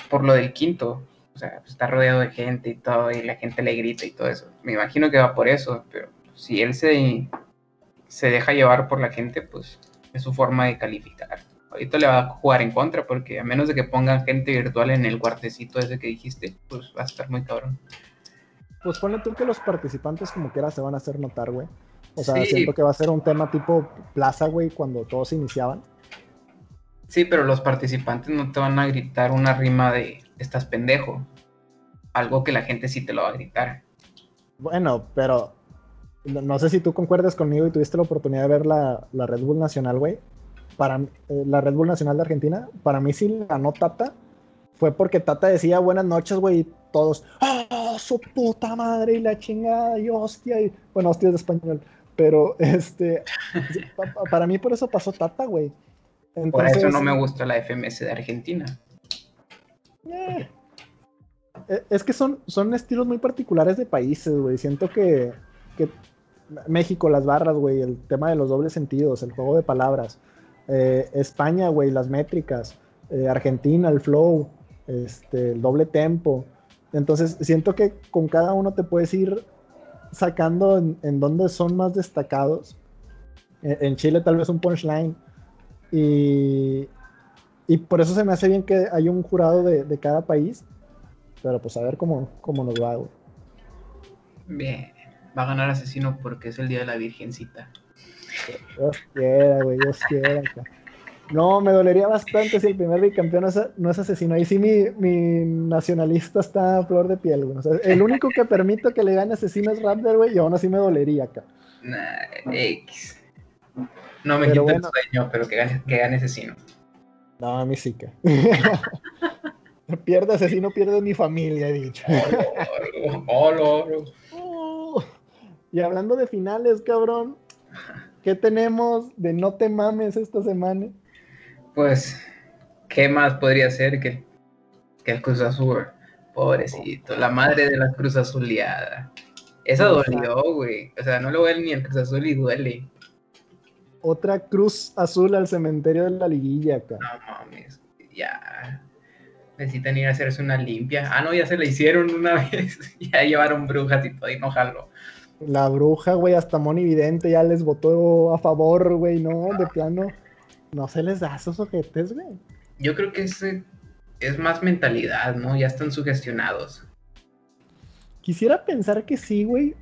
por lo del quinto, o sea, pues, está rodeado de gente y todo, y la gente le grita y todo eso. Me imagino que va por eso, pero si él se, se deja llevar por la gente, pues es su forma de calificar. Ahorita le va a jugar en contra, porque a menos de que pongan gente virtual en el cuartecito ese que dijiste, pues va a estar muy cabrón pues pone tú que los participantes como quiera se van a hacer notar, güey. O sea, siento que va a ser un tema tipo plaza, güey, cuando todos iniciaban. Sí, pero los participantes no te van a gritar una rima de estás pendejo. Algo que la gente sí te lo va a gritar. Bueno, pero no sé si tú concuerdas conmigo y tuviste la oportunidad de ver la, Red Bull Nacional, güey. Para eh, la Red Bull Nacional de Argentina, para mí sí ganó Tata. Fue porque Tata decía buenas noches, güey, todos, ¡ah, su puta madre! Y la chingada, y hostia, y bueno, hostia es de español, pero este, para mí por eso pasó Tata, güey. Por eso no me gusta la FMS de Argentina. Eh, e, es que son, son estilos muy particulares de países, güey. Siento que, que México, las barras, güey, el tema de los dobles sentidos, el juego de palabras. Eh, España, güey, las métricas. Eh, Argentina, el flow, este, el doble tempo. Entonces, siento que con cada uno te puedes ir sacando en, en dónde son más destacados. En, Chile tal vez un punchline. Y, y por eso se me hace bien que hay un jurado de, cada país. Pero pues a ver cómo, cómo nos va, güey. Bien, va a ganar asesino porque es el día de la virgencita. Dios quiera, güey, Dios quiera. No, me dolería bastante si el primer bicampeón no es, asesino. Ahí sí mi, nacionalista está a flor de piel, güey. el único que permito que le gane asesino es Raptor, güey, y aún así me dolería acá. Nah, X. No me quito el sueño, pero que gane, que gane asesino. No, a mí sí que. pierde asesino, pierde mi familia, he dicho. Oh, y hablando de finales, cabrón, ¿qué tenemos de no te mames esta semana? pues, ¿qué más podría ser que, que el Cruz Azul? Pobrecito, la madre de la Cruz Azuleada. Esa dolió, güey. O sea, no le duele ni el Cruz Azul y duele. Otra Cruz Azul al cementerio de la liguilla acá. No mames, ya. Necesitan ir a hacerse una limpia. Ah, no, ya se la hicieron una vez. ya llevaron brujas y todo y no jalo. La bruja, güey, hasta Moni Vidente ya les votó a favor, güey, ¿no? De plano no se les da a esos ojetes, güey. Yo creo que es, es más mentalidad, ¿no? Ya están sugestionados. Quisiera pensar que sí, güey.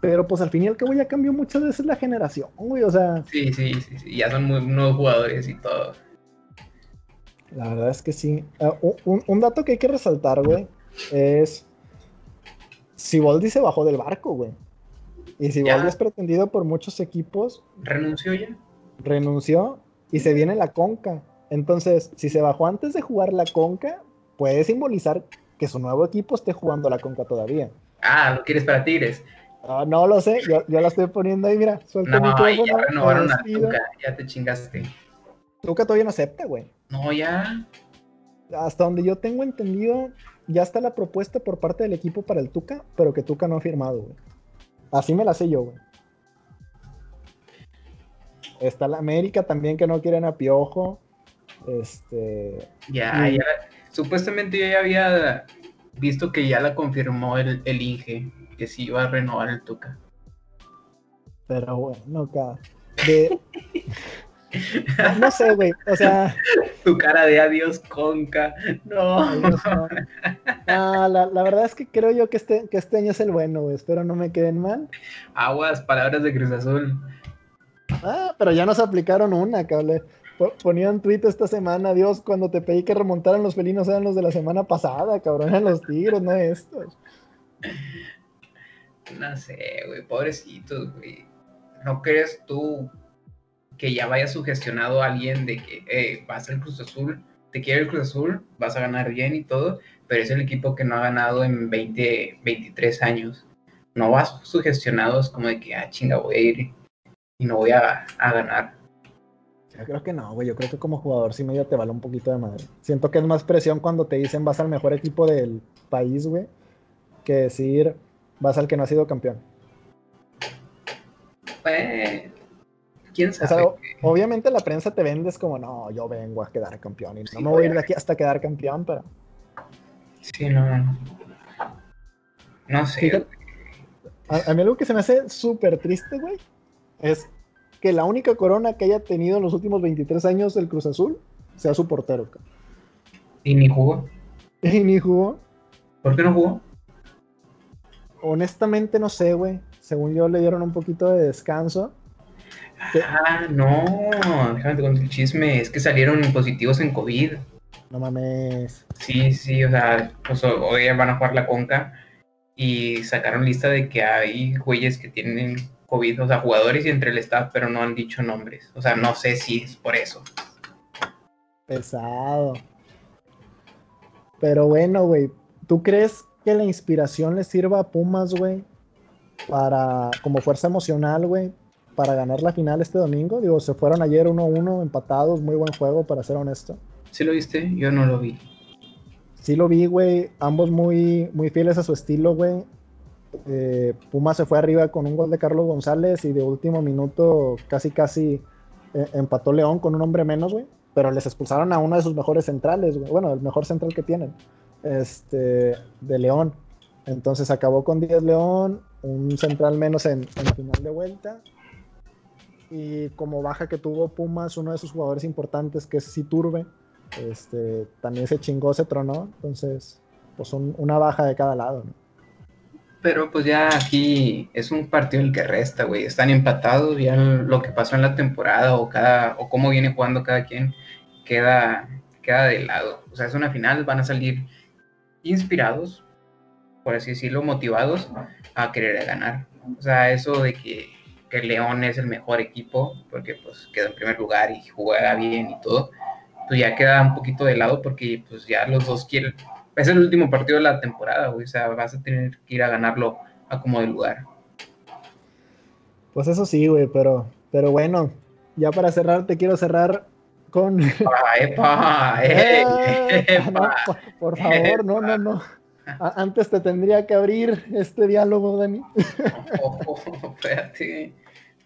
Pero pues al fin y al cabo ya cambió muchas veces la generación, güey. O sea. Sí, sí, sí, sí. Ya son muy nuevos jugadores y todo. La verdad es que sí. Ah, un, dato que hay que resaltar, güey, es. Siboldi se bajó del barco, güey. Y Siboldi es pretendido por muchos equipos. ¿Renunció ya? Renunció y se viene la conca. Entonces, si se bajó antes de jugar la conca, puede simbolizar que su nuevo equipo esté jugando la conca todavía. Ah, ¿lo quieres para Tigres? Ah, no lo sé, yo, la estoy poniendo ahí, mira. Suelta no, ya renovaron a Tuca, ya te chingaste. Tuca todavía no acepta, güey. No, ya. Hasta donde yo tengo entendido, ya está la propuesta por parte del equipo para el Tuca, pero que Tuca no ha firmado, güey. Así me la sé yo, güey. Está la América también que no quieren a Piojo. Este. Ya, ya. Supuestamente yo ya había visto que ya la confirmó el, el Inge, que sí iba a renovar el Tuca. Pero bueno, acá. De... No sé, güey. O sea. Tu cara de adiós, conca. No. Ah, la, verdad es que creo yo que este, que este año es el bueno, güey. Espero no me queden mal. Aguas, palabras de Cruz Azul. Ah, pero ya nos aplicaron una, cabrón. Ponía un tweet esta semana, Dios, cuando te pedí que remontaran los felinos eran los de la semana pasada, cabrón, eran los tigres, no estos. No sé, güey, pobrecitos, güey. ¿No crees tú que ya vaya sugestionado a alguien de que vas al Cruz Azul, te quiere el Cruz Azul, vas a ganar bien y todo, pero es el equipo que no ha ganado en 20, 23 años. No vas sugestionado, es como de que, ah, chinga, voy a ir y no voy a, ganar. Yo creo que no, güey. Yo creo que como jugador sí medio te vale un poquito de madre. Siento que es más presión cuando te dicen vas al mejor equipo del país, güey, que decir vas al que no ha sido campeón. Pues, quién sabe. obviamente la prensa te vendes como, no, yo vengo a quedar campeón y no me voy a ir de aquí hasta quedar campeón, pero. Sí, no. No sé. a, mí algo que se me hace súper triste, güey, es que la única corona que haya tenido en los últimos 23 años el Cruz Azul sea su portero. ¿Y ni jugó? ¿Y ni jugó? ¿Por qué no jugó? Honestamente no sé, güey. Según yo le dieron un poquito de descanso. Ah, no, déjame te contar el chisme. Es que salieron positivos en COVID. No mames. Sí, sí, o sea, pues hoy van a jugar la conca y sacaron lista de que hay güeyes que tienen COVID, o sea, jugadores y entre el staff, pero no han dicho nombres. O sea, no sé si es por eso. Pesado. Pero bueno, güey, ¿tú crees que la inspiración le sirva a Pumas, güey, para como fuerza emocional, güey, para ganar la final este domingo? Digo, se fueron ayer 1-1 empatados, muy buen juego, para ser honesto. ¿Sí lo viste? Yo no lo vi. Sí lo vi, güey, ambos muy, muy fieles a su estilo, güey. Eh, Puma se fue arriba con un gol de Carlos González y de último minuto casi casi eh, empató León con un hombre menos, güey. Pero les expulsaron a uno de sus mejores centrales, Bueno, el mejor central que tienen. Este, de León. Entonces acabó con 10 León, un central menos en, final de vuelta. Y como baja que tuvo Pumas, uno de sus jugadores importantes, que es Citurbe, este, también se chingó, se tronó. Entonces, pues una baja de cada lado. Pero pues ya aquí es un partido el que resta, güey. Están empatados, ya lo que pasó en la temporada o cada o cómo viene jugando cada quien queda queda de lado. O sea, es una final, van a salir inspirados, por así decirlo, motivados a querer ganar. O sea, eso de que, que León es el mejor equipo, porque pues quedó en primer lugar y juega bien y todo, pues ya queda un poquito de lado porque pues ya los dos quieren, es el último partido de la temporada. O sea, vas a tener que ir a ganarlo a como de lugar. Pues eso sí, güey, pero, pero bueno, ya para cerrar, te quiero cerrar con. ¡Epa! epa, por, favor, no, no, no. Antes te tendría que abrir este diálogo, Dani. oh, espérate.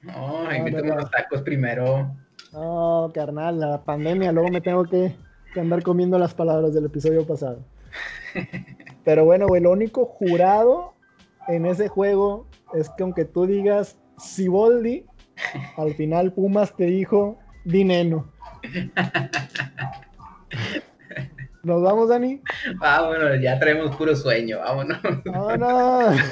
No, invítame unos tacos primero. No, carnal, la pandemia, luego me tengo que andar comiendo las palabras del episodio pasado. Pero bueno, güey, lo único jurado en ese juego es que aunque tú digas Siboldi, al final Pumas te dijo Dineno. ¿Nos vamos, Dani? Bueno, ya traemos puro sueño, vámonos. Vámonos.